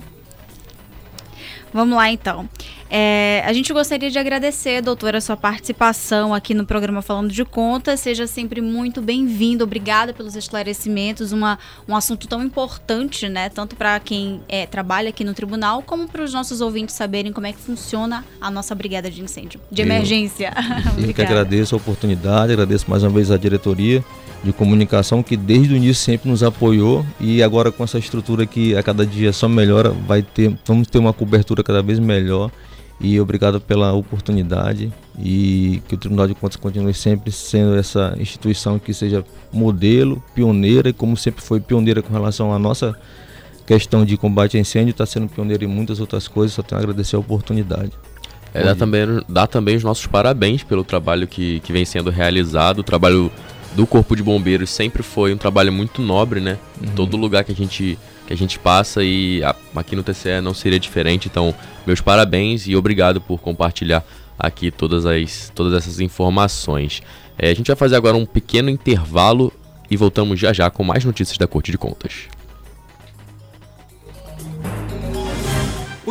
[SPEAKER 3] Vamos lá então. É, a gente gostaria de agradecer, doutora, a sua participação aqui no programa Falando de Contas. Seja sempre muito bem-vindo. Obrigada pelos esclarecimentos. Uma, um assunto tão importante, né? Tanto para quem é, trabalha aqui no tribunal, como para os nossos ouvintes saberem como é que funciona a nossa brigada de incêndio, de emergência.
[SPEAKER 17] Eu (laughs) que agradeço a oportunidade, agradeço mais uma vez a diretoria de comunicação que desde o início sempre nos apoiou e agora com essa estrutura que a cada dia só melhora, vai ter, vamos ter uma cobertura cada vez melhor e obrigado pela oportunidade e que o Tribunal de Contas continue sempre sendo essa instituição que seja modelo, pioneira e como sempre foi pioneira com relação à nossa questão de combate a incêndio, está sendo pioneira em muitas outras coisas, só tenho a agradecer a oportunidade.
[SPEAKER 2] É, dá, também, dá também os nossos parabéns pelo trabalho que, que vem sendo realizado, o trabalho do Corpo de Bombeiros sempre foi um trabalho muito nobre, né? Uhum. Todo lugar que a gente que a gente passa e a, aqui no TCE não seria diferente. Então, meus parabéns e obrigado por compartilhar aqui todas, as, todas essas informações. É, a gente vai fazer agora um pequeno intervalo e voltamos já já com mais notícias da Corte de Contas.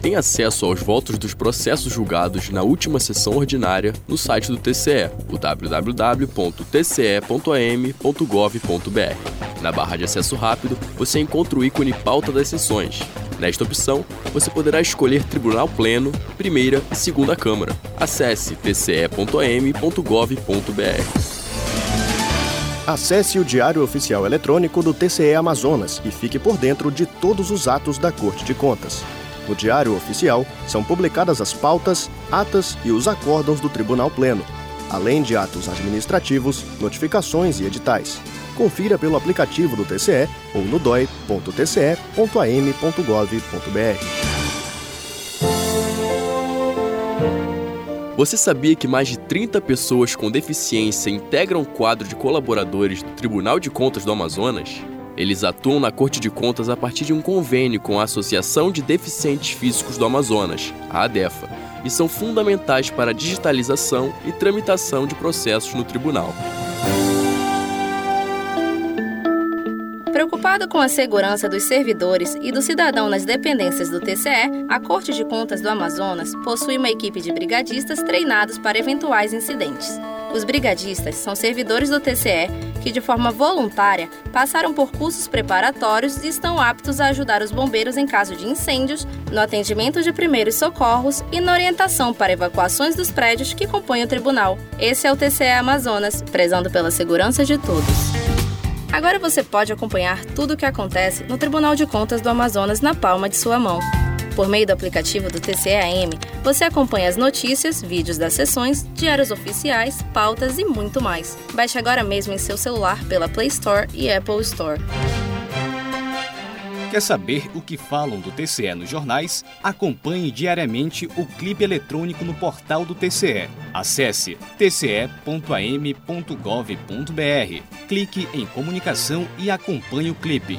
[SPEAKER 2] tem acesso aos votos dos processos julgados na última sessão ordinária no site do TCE, o www.tce.am.gov.br. Na barra de acesso rápido, você encontra o ícone Pauta das Sessões. Nesta opção, você poderá escolher Tribunal Pleno, Primeira e Segunda Câmara. Acesse tce.am.gov.br.
[SPEAKER 5] Acesse o Diário Oficial Eletrônico do TCE Amazonas e fique por dentro de todos os atos da Corte de Contas. No Diário Oficial são publicadas as pautas, atas e os acórdãos do Tribunal Pleno, além de atos administrativos, notificações e editais. Confira pelo aplicativo do TCE ou no doi.tce.am.gov.br.
[SPEAKER 2] Você sabia que mais de 30 pessoas com deficiência integram o quadro de colaboradores do Tribunal de Contas do Amazonas? Eles atuam na Corte de Contas a partir de um convênio com a Associação de Deficientes Físicos do Amazonas, a ADEFA, e são fundamentais para a digitalização e tramitação de processos no tribunal.
[SPEAKER 4] Preocupada com a segurança dos servidores e do cidadão nas dependências do TCE, a Corte de Contas do Amazonas possui uma equipe de brigadistas treinados para eventuais incidentes. Os brigadistas são servidores do TCE que, de forma voluntária, passaram por cursos preparatórios e estão aptos a ajudar os bombeiros em caso de incêndios, no atendimento de primeiros socorros e na orientação para evacuações dos prédios que compõem o tribunal. Esse é o TCE Amazonas, prezando pela segurança de todos. Agora você pode acompanhar tudo o que acontece no Tribunal de Contas do Amazonas na palma de sua mão. Por meio do aplicativo do TCEAM, você acompanha as notícias, vídeos das sessões, diários oficiais, pautas e muito mais. Baixe agora mesmo em seu celular pela Play Store e Apple Store.
[SPEAKER 1] Quer saber o que falam do TCE nos jornais? Acompanhe diariamente o clipe eletrônico no portal do TCE. Acesse tce.am.gov.br. Clique em comunicação e acompanhe o clipe.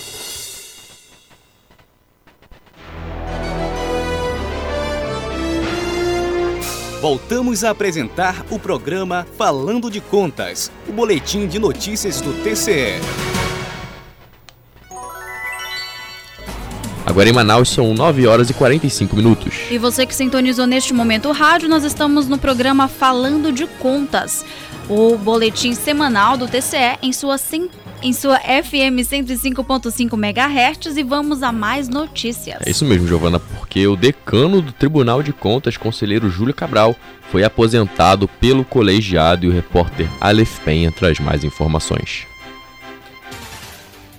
[SPEAKER 1] Voltamos a apresentar o programa Falando de Contas, o boletim de notícias do TCE.
[SPEAKER 2] Agora em Manaus são 9 horas e 45 minutos.
[SPEAKER 3] E você que sintonizou neste momento o rádio, nós estamos no programa Falando de Contas, o boletim semanal do TCE em sua em sua FM 105.5 MHz e vamos a mais notícias.
[SPEAKER 2] É isso mesmo, Giovana, porque o decano do Tribunal de Contas, conselheiro Júlio Cabral, foi aposentado pelo colegiado e o repórter Aleph Penha traz mais informações.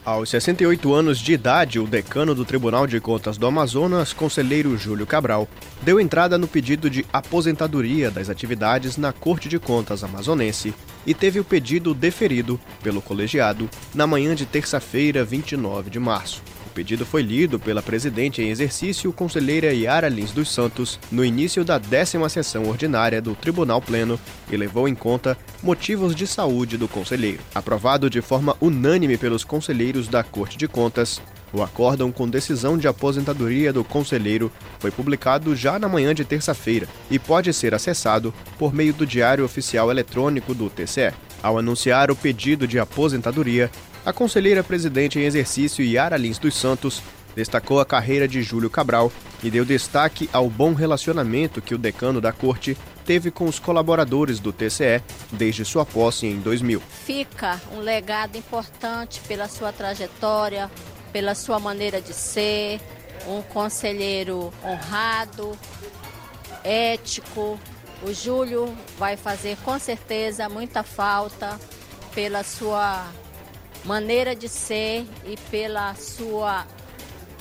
[SPEAKER 18] Aos 68 anos de idade, o decano do Tribunal de Contas do Amazonas, conselheiro Júlio Cabral, deu entrada no pedido de aposentadoria das atividades na Corte de Contas amazonense e teve o pedido deferido pelo colegiado na manhã de terça-feira, 29 de março. O pedido foi lido pela presidente em exercício, conselheira Yara Lins dos Santos, no início da décima sessão ordinária do Tribunal Pleno e levou em conta motivos de saúde do conselheiro. Aprovado de forma unânime pelos conselheiros da Corte de Contas, o acórdão com decisão de aposentadoria do conselheiro foi publicado já na manhã de terça-feira e pode ser acessado por meio do Diário Oficial Eletrônico do TCE. Ao anunciar o pedido de aposentadoria, a conselheira presidente em exercício Yara Lins dos Santos destacou a carreira de Júlio Cabral e deu destaque ao bom relacionamento que o decano da corte teve com os colaboradores do TCE desde sua posse em 2000.
[SPEAKER 19] Fica um legado importante pela sua trajetória, pela sua maneira de ser, um conselheiro honrado, ético. O Júlio vai fazer com certeza muita falta pela sua maneira de ser e pela sua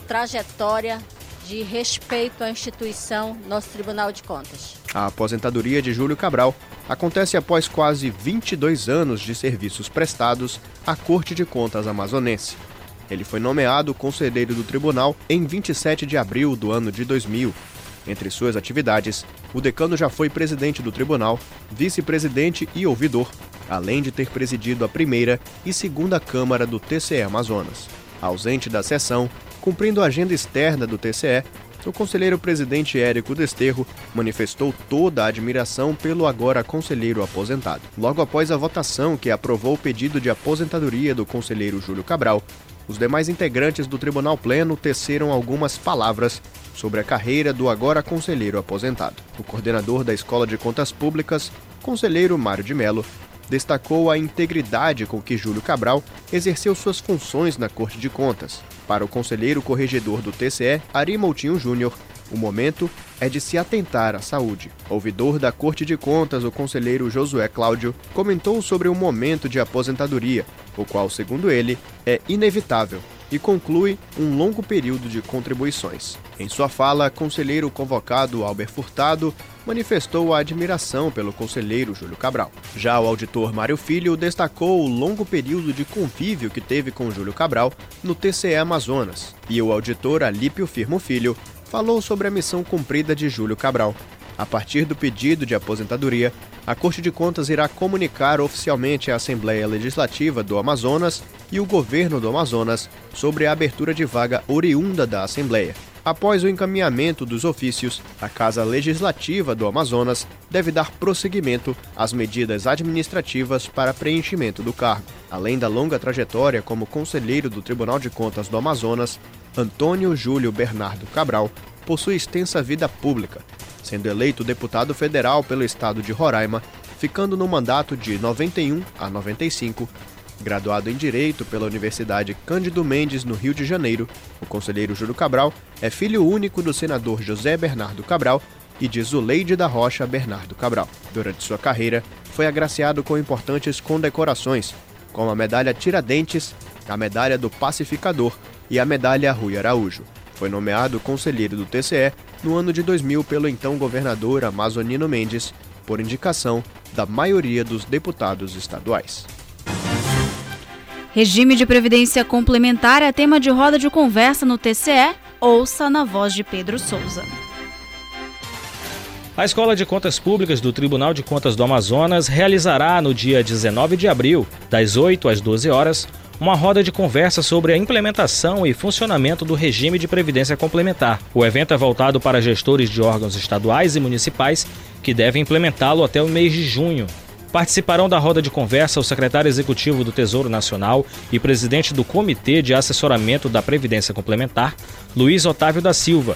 [SPEAKER 19] trajetória de respeito à instituição nosso Tribunal de Contas.
[SPEAKER 18] A aposentadoria de Júlio Cabral acontece após quase 22 anos de serviços prestados à Corte de Contas amazonense. Ele foi nomeado conselheiro do tribunal em 27 de abril do ano de 2000. Entre suas atividades, o decano já foi presidente do tribunal, vice-presidente e ouvidor, além de ter presidido a primeira e segunda Câmara do TCE Amazonas. Ausente da sessão, cumprindo a agenda externa do TCE, o conselheiro presidente Érico Desterro manifestou toda a admiração pelo agora conselheiro aposentado. Logo após a votação que aprovou o pedido de aposentadoria do conselheiro Júlio Cabral, os demais integrantes do Tribunal Pleno teceram algumas palavras sobre a carreira do agora conselheiro aposentado. O coordenador da Escola de Contas Públicas, conselheiro Mário de Mello, destacou a integridade com que Júlio Cabral exerceu suas funções na Corte de Contas. Para o conselheiro corregedor do TCE, Ari Moutinho Júnior, o momento é de se atentar à saúde. Ouvidor da Corte de Contas, o conselheiro Josué Cláudio comentou sobre o momento de aposentadoria, o qual, segundo ele, é inevitável e conclui um longo período de contribuições. Em sua fala, conselheiro convocado Albert Furtado manifestou a admiração pelo conselheiro Júlio Cabral. Já o auditor Mário Filho destacou o longo período de convívio que teve com Júlio Cabral no TCE Amazonas, e o auditor Alípio Firmo Filho falou sobre a missão cumprida de Júlio Cabral. A partir do pedido de aposentadoria, a Corte de Contas irá comunicar oficialmente à Assembleia Legislativa do Amazonas e o governo do Amazonas sobre a abertura de vaga oriunda da Assembleia. Após o encaminhamento dos ofícios, a Casa Legislativa do Amazonas deve dar prosseguimento às medidas administrativas para preenchimento do cargo. Além da longa trajetória como conselheiro do Tribunal de Contas do Amazonas, Antônio Júlio Bernardo Cabral possui extensa vida pública, sendo eleito deputado federal pelo estado de Roraima, ficando no mandato de 91 a 95 Graduado em Direito pela Universidade Cândido Mendes, no Rio de Janeiro, o conselheiro Júlio Cabral é filho único do senador José Bernardo Cabral e de Zuleide da Rocha Bernardo Cabral. Durante sua carreira, foi agraciado com importantes condecorações, como a Medalha Tiradentes, a Medalha do Pacificador e a Medalha Rui Araújo. Foi nomeado conselheiro do TCE no ano de 2000 pelo então governador Amazonino Mendes, por indicação da maioria dos deputados estaduais.
[SPEAKER 3] Regime de previdência complementar é tema de roda de conversa no TCE. Ouça na voz de Pedro Souza.
[SPEAKER 7] A Escola de Contas Públicas do Tribunal de Contas do Amazonas realizará no dia 19 de abril, das 8 às 12 horas, uma roda de conversa sobre a implementação e funcionamento do regime de previdência complementar. O evento é voltado para gestores de órgãos estaduais e municipais que devem implementá-lo até o mês de junho. Participarão da roda de conversa o secretário executivo do Tesouro Nacional e presidente do Comitê de Assessoramento da Previdência Complementar, Luiz Otávio da Silva,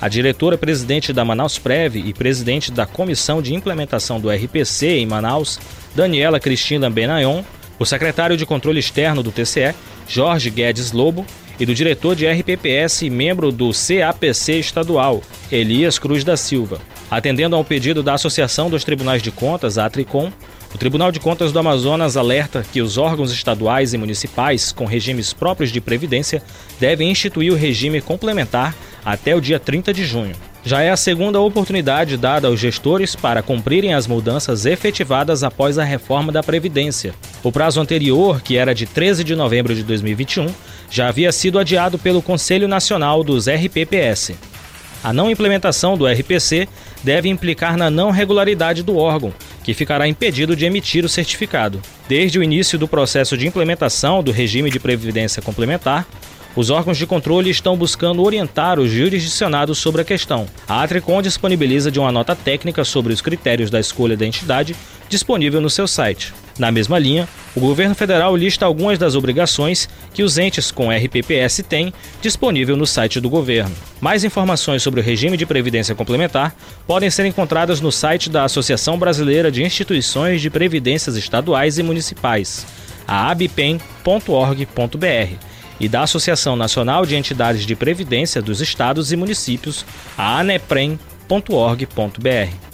[SPEAKER 7] a diretora-presidente da Manaus Prev e presidente da Comissão de Implementação do RPC em Manaus, Daniela Cristina Benayon, o secretário de Controle Externo do TCE, Jorge Guedes Lobo, e do diretor de RPPS e membro do CAPC estadual, Elias Cruz da Silva. Atendendo ao pedido da Associação dos Tribunais de Contas, a Tricom, o Tribunal de Contas do Amazonas alerta que os órgãos estaduais e municipais com regimes próprios de previdência devem instituir o regime complementar até o dia 30 de junho. Já é a segunda oportunidade dada aos gestores para cumprirem as mudanças efetivadas após a reforma da Previdência. O prazo anterior, que era de 13 de novembro de 2021, já havia sido adiado pelo Conselho Nacional dos RPPS. A não implementação do RPC deve implicar na não regularidade do órgão, que ficará impedido de emitir o certificado. Desde o início do processo de implementação do regime de previdência complementar, os órgãos de controle estão buscando orientar os jurisdicionados sobre a questão. A Atricom disponibiliza de uma nota técnica sobre os critérios da escolha da entidade disponível no seu site. Na mesma linha, o governo federal lista algumas das obrigações que os entes com RPPS têm disponível no site do governo. Mais informações sobre o regime de previdência complementar podem ser encontradas no site da Associação Brasileira de Instituições de Previdências Estaduais e Municipais, a abpem.org.br, e da Associação Nacional de Entidades de Previdência dos Estados e Municípios, a aneprem.org.br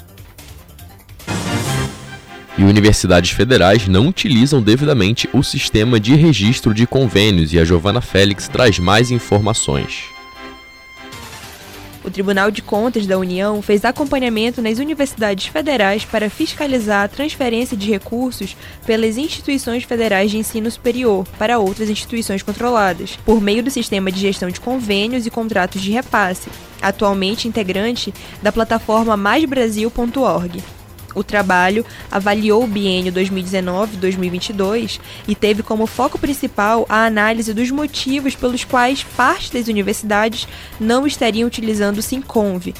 [SPEAKER 2] e universidades federais não utilizam devidamente o sistema de registro de convênios e a Giovana Félix traz mais informações.
[SPEAKER 9] O Tribunal de Contas da União fez acompanhamento nas universidades federais para fiscalizar a transferência de recursos pelas instituições federais de ensino superior para outras instituições controladas, por meio do sistema de gestão de convênios e contratos de repasse, atualmente integrante da plataforma maisbrasil.org. O trabalho avaliou o biênio 2019-2022 e teve como foco principal a análise dos motivos pelos quais parte das universidades não estariam utilizando o Sinconv,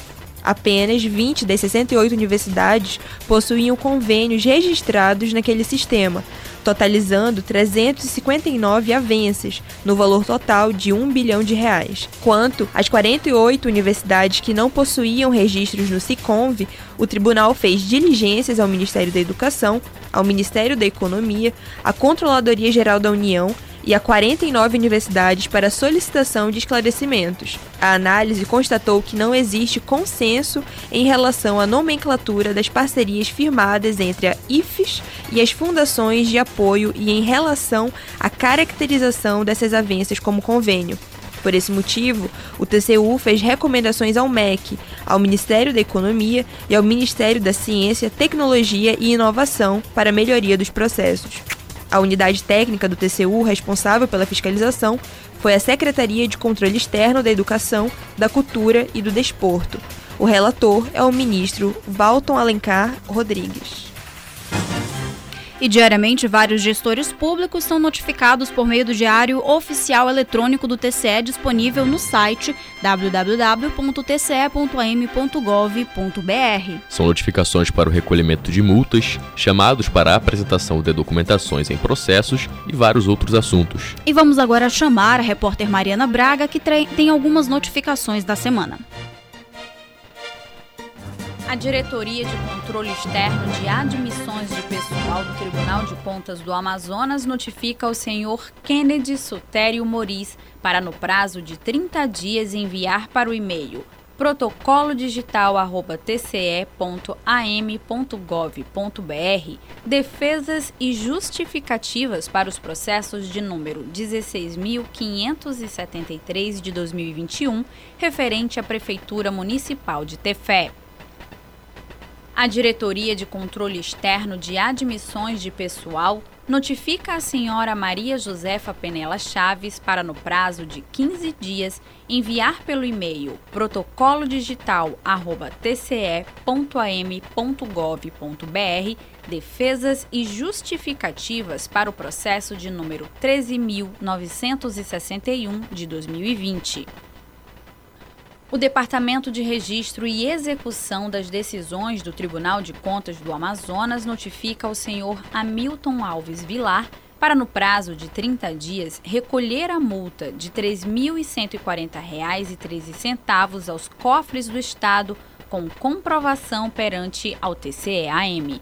[SPEAKER 9] Apenas 20 das 68 universidades possuíam convênios registrados naquele sistema, totalizando 359 avanças, no valor total de 1 bilhão de reais. Quanto às 48 universidades que não possuíam registros no SICONV, o tribunal fez diligências ao Ministério da Educação, ao Ministério da Economia, à Controladoria Geral da União e a 49 universidades para solicitação de esclarecimentos. A análise constatou que não existe consenso em relação à nomenclatura das parcerias firmadas entre a IFES e as fundações de apoio e em relação à caracterização dessas avanças como convênio. Por esse motivo, o TCU fez recomendações ao MEC, ao Ministério da Economia e ao Ministério da Ciência, Tecnologia e Inovação para melhoria dos processos. A unidade técnica do TCU responsável pela fiscalização foi a Secretaria de Controle Externo da Educação, da Cultura e do Desporto. O relator é o ministro Valton Alencar Rodrigues.
[SPEAKER 3] E diariamente, vários gestores públicos são notificados por meio do Diário Oficial Eletrônico do TCE disponível no site www.tce.am.gov.br.
[SPEAKER 2] São notificações para o recolhimento de multas, chamados para a apresentação de documentações em processos e vários outros assuntos.
[SPEAKER 3] E vamos agora chamar a repórter Mariana Braga, que tem algumas notificações da semana.
[SPEAKER 20] A Diretoria de Controle Externo de Admissões de Pessoal do Tribunal de Contas do Amazonas notifica o senhor Kennedy Sutério Moris para, no prazo de 30 dias, enviar para o e-mail protocolodigital.tce.am.gov.br defesas e justificativas para os processos de número 16.573 de 2021, referente à Prefeitura Municipal de Tefé. A Diretoria de Controle Externo de Admissões de Pessoal notifica a senhora Maria Josefa Penela Chaves para, no prazo de 15 dias, enviar pelo e-mail protocolodigital.tce.am.gov.br defesas e justificativas para o processo de número 13.961 de 2020. O Departamento de Registro e Execução das Decisões do Tribunal de Contas do Amazonas notifica ao senhor Hamilton Alves Vilar para, no prazo de 30 dias, recolher a multa de R$ 3.140,13 aos cofres do Estado com comprovação perante ao TCE-AM.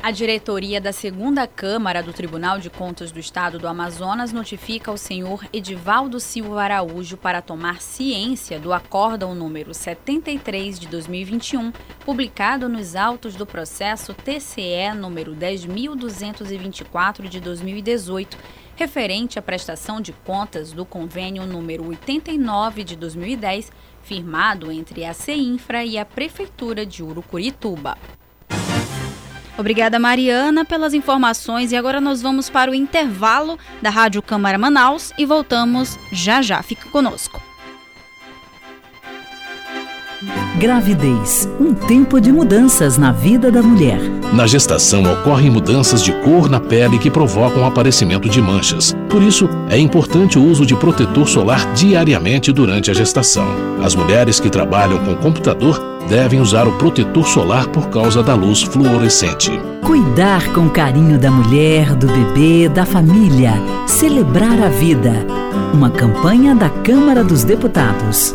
[SPEAKER 20] A diretoria da segunda Câmara do Tribunal de Contas do Estado do Amazonas notifica o senhor Edivaldo Silva Araújo para tomar ciência do acórdão número 73 de 2021, publicado nos autos do processo TCE número 10224 de 2018, referente à prestação de contas do convênio número 89 de 2010, firmado entre a CEINFRA e a Prefeitura de Urucurituba. Obrigada, Mariana, pelas informações. E agora nós vamos para o intervalo da Rádio Câmara Manaus e voltamos já já. Fique conosco.
[SPEAKER 13] Gravidez um tempo de mudanças na vida da mulher.
[SPEAKER 14] Na gestação ocorrem mudanças de cor na pele que provocam o aparecimento de manchas. Por isso, é importante o uso de protetor solar diariamente durante a gestação. As mulheres que trabalham com computador devem usar o protetor solar por causa da luz fluorescente.
[SPEAKER 13] Cuidar com carinho da mulher, do bebê, da família. Celebrar a vida. Uma campanha da Câmara dos Deputados.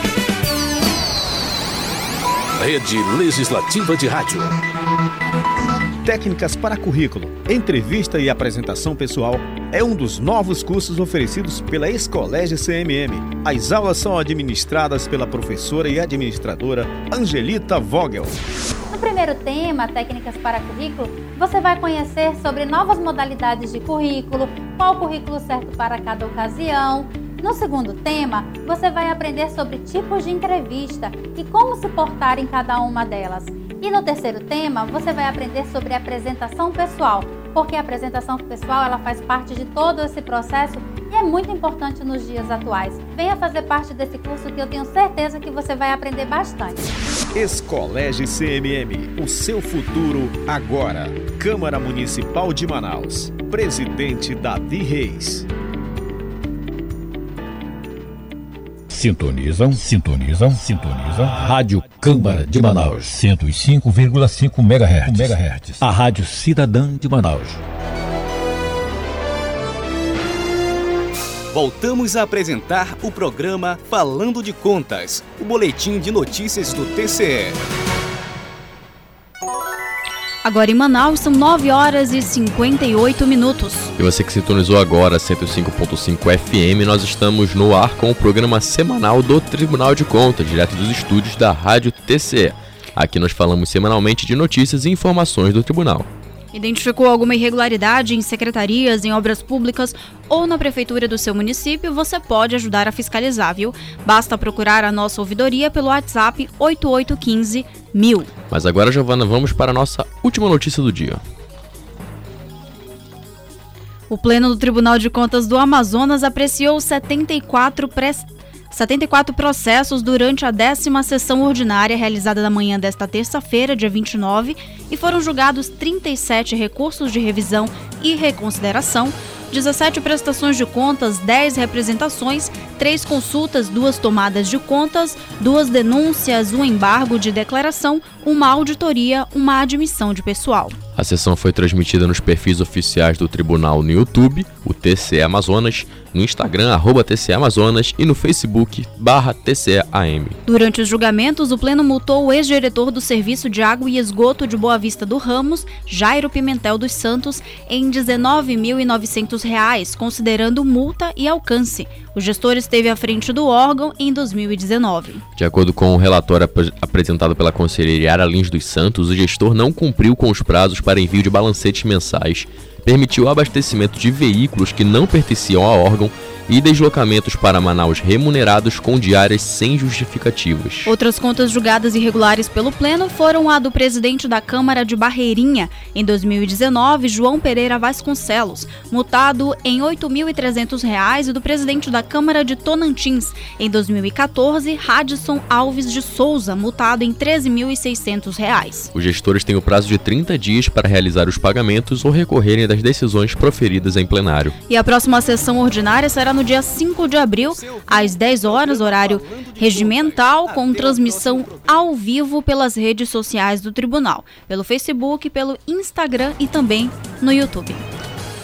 [SPEAKER 14] Rede Legislativa de Rádio.
[SPEAKER 6] Técnicas para currículo, entrevista e apresentação pessoal é um dos novos cursos oferecidos pela Escolégio CMM. As aulas são administradas pela professora e administradora Angelita Vogel.
[SPEAKER 12] No primeiro tema, Técnicas para Currículo, você vai conhecer sobre novas modalidades de currículo, qual o currículo certo para cada ocasião, no segundo tema, você vai aprender sobre tipos de entrevista e como se portar em cada uma delas. E no terceiro tema, você vai aprender sobre apresentação pessoal, porque a apresentação pessoal ela faz parte de todo esse processo e é muito importante nos dias atuais. Venha fazer parte desse curso que eu tenho certeza que você vai aprender bastante.
[SPEAKER 6] Escolégio CMM, o seu futuro agora. Câmara Municipal de Manaus. Presidente Davi Reis.
[SPEAKER 21] Sintonizam, sintonizam, sintonizam. Rádio Câmara de Manaus. 105,5 MHz. MHz. A Rádio Cidadã de Manaus.
[SPEAKER 1] Voltamos a apresentar o programa Falando de Contas, o boletim de notícias do TCE.
[SPEAKER 20] Agora em Manaus são 9 horas e 58 minutos.
[SPEAKER 2] E você que sintonizou agora 105.5 FM, nós estamos no ar com o programa semanal do Tribunal de Contas, direto dos estúdios da Rádio TCE. Aqui nós falamos semanalmente de notícias e informações do tribunal.
[SPEAKER 20] Identificou alguma irregularidade em secretarias, em obras públicas ou na prefeitura do seu município? Você pode ajudar a fiscalizar, viu? Basta procurar a nossa ouvidoria pelo WhatsApp 8815 mil.
[SPEAKER 2] Mas agora, Giovana, vamos para a nossa última notícia do dia.
[SPEAKER 20] O Pleno do Tribunal de Contas do Amazonas apreciou 74 prestações
[SPEAKER 3] 74 processos durante a décima sessão ordinária realizada na manhã desta terça-feira, dia 29, e foram julgados 37 recursos de revisão e reconsideração 17 prestações de contas, 10 representações, 3 consultas, 2 tomadas de contas, 2 denúncias, um embargo de declaração, uma auditoria, uma admissão de pessoal.
[SPEAKER 2] A sessão foi transmitida nos perfis oficiais do tribunal no YouTube, o TCE Amazonas, no Instagram, arroba TCE Amazonas e no Facebook, barra TCEAM.
[SPEAKER 3] Durante os julgamentos, o Pleno multou o ex-diretor do Serviço de Água e Esgoto de Boa Vista do Ramos, Jairo Pimentel dos Santos, em R$ 19.900, considerando multa e alcance. O gestor esteve à frente do órgão em 2019.
[SPEAKER 2] De acordo com o relatório ap apresentado pela conselheira Lins dos Santos, o gestor não cumpriu com os prazos para envio de balancetes mensais, permitiu o abastecimento de veículos que não pertenciam ao órgão e deslocamentos para Manaus remunerados com diárias sem justificativas.
[SPEAKER 3] Outras contas julgadas irregulares pelo Pleno foram a do presidente da Câmara de Barreirinha, em 2019, João Pereira Vasconcelos, multado em R$ 8.300, e do presidente da Câmara de Tonantins, em 2014, Radisson Alves de Souza, multado em R$ 13.600.
[SPEAKER 2] Os gestores têm o prazo de 30 dias para realizar os pagamentos ou recorrerem das decisões proferidas em plenário.
[SPEAKER 3] E a próxima sessão ordinária será no no dia 5 de abril, às 10 horas, horário regimental, com transmissão ao vivo pelas redes sociais do tribunal, pelo Facebook, pelo Instagram e também no YouTube.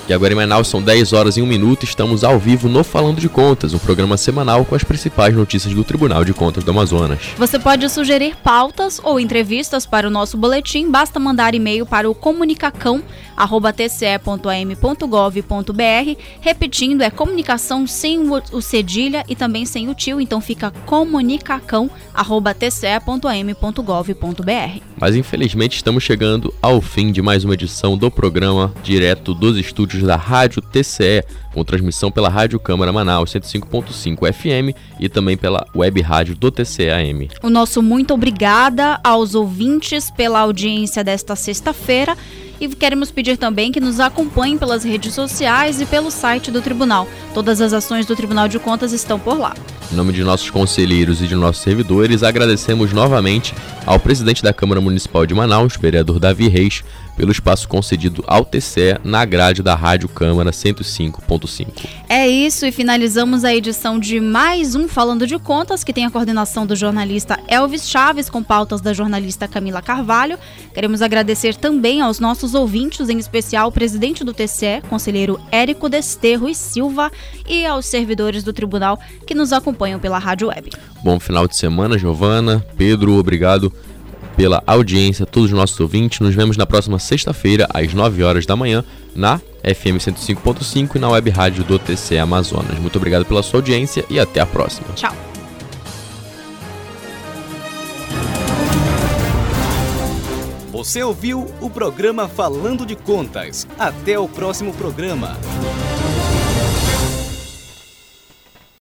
[SPEAKER 2] E agora em Manaus são 10 horas e 1 minuto, estamos ao vivo no Falando de Contas, um programa semanal com as principais notícias do Tribunal de Contas do Amazonas.
[SPEAKER 3] Você pode sugerir pautas ou entrevistas para o nosso boletim, basta mandar e-mail para o comunicacão@tce.am.gov.br, repetindo é comunicação sem o cedilha e também sem o tio, então fica comunicacão@tce.am.gov.br.
[SPEAKER 2] Mas infelizmente estamos chegando ao fim de mais uma edição do programa direto dos estúdios da Rádio TCE, com transmissão pela Rádio Câmara Manaus 105.5 FM e também pela web rádio do TCE AM.
[SPEAKER 3] O nosso muito obrigada aos ouvintes pela audiência desta sexta-feira e queremos pedir também que nos acompanhem pelas redes sociais e pelo site do tribunal. Todas as ações do Tribunal de Contas estão por lá.
[SPEAKER 2] Em nome de nossos conselheiros e de nossos servidores, agradecemos novamente ao presidente da Câmara Municipal de Manaus, vereador Davi Reis, pelo espaço concedido ao TCE na grade da Rádio Câmara 105.5.
[SPEAKER 3] É isso e finalizamos a edição de mais um Falando de Contas, que tem a coordenação do jornalista Elvis Chaves, com pautas da jornalista Camila Carvalho. Queremos agradecer também aos nossos ouvintes, em especial o presidente do TCE, conselheiro Érico Desterro e Silva, e aos servidores do tribunal que nos acompanham pela Rádio Web.
[SPEAKER 2] Bom final de semana, Giovana. Pedro, obrigado pela audiência, todos os nossos ouvintes. Nos vemos na próxima sexta-feira, às 9 horas da manhã, na FM 105.5 e na web rádio do TC Amazonas. Muito obrigado pela sua audiência e até a próxima.
[SPEAKER 3] Tchau.
[SPEAKER 1] Você ouviu o programa Falando de Contas. Até o próximo programa.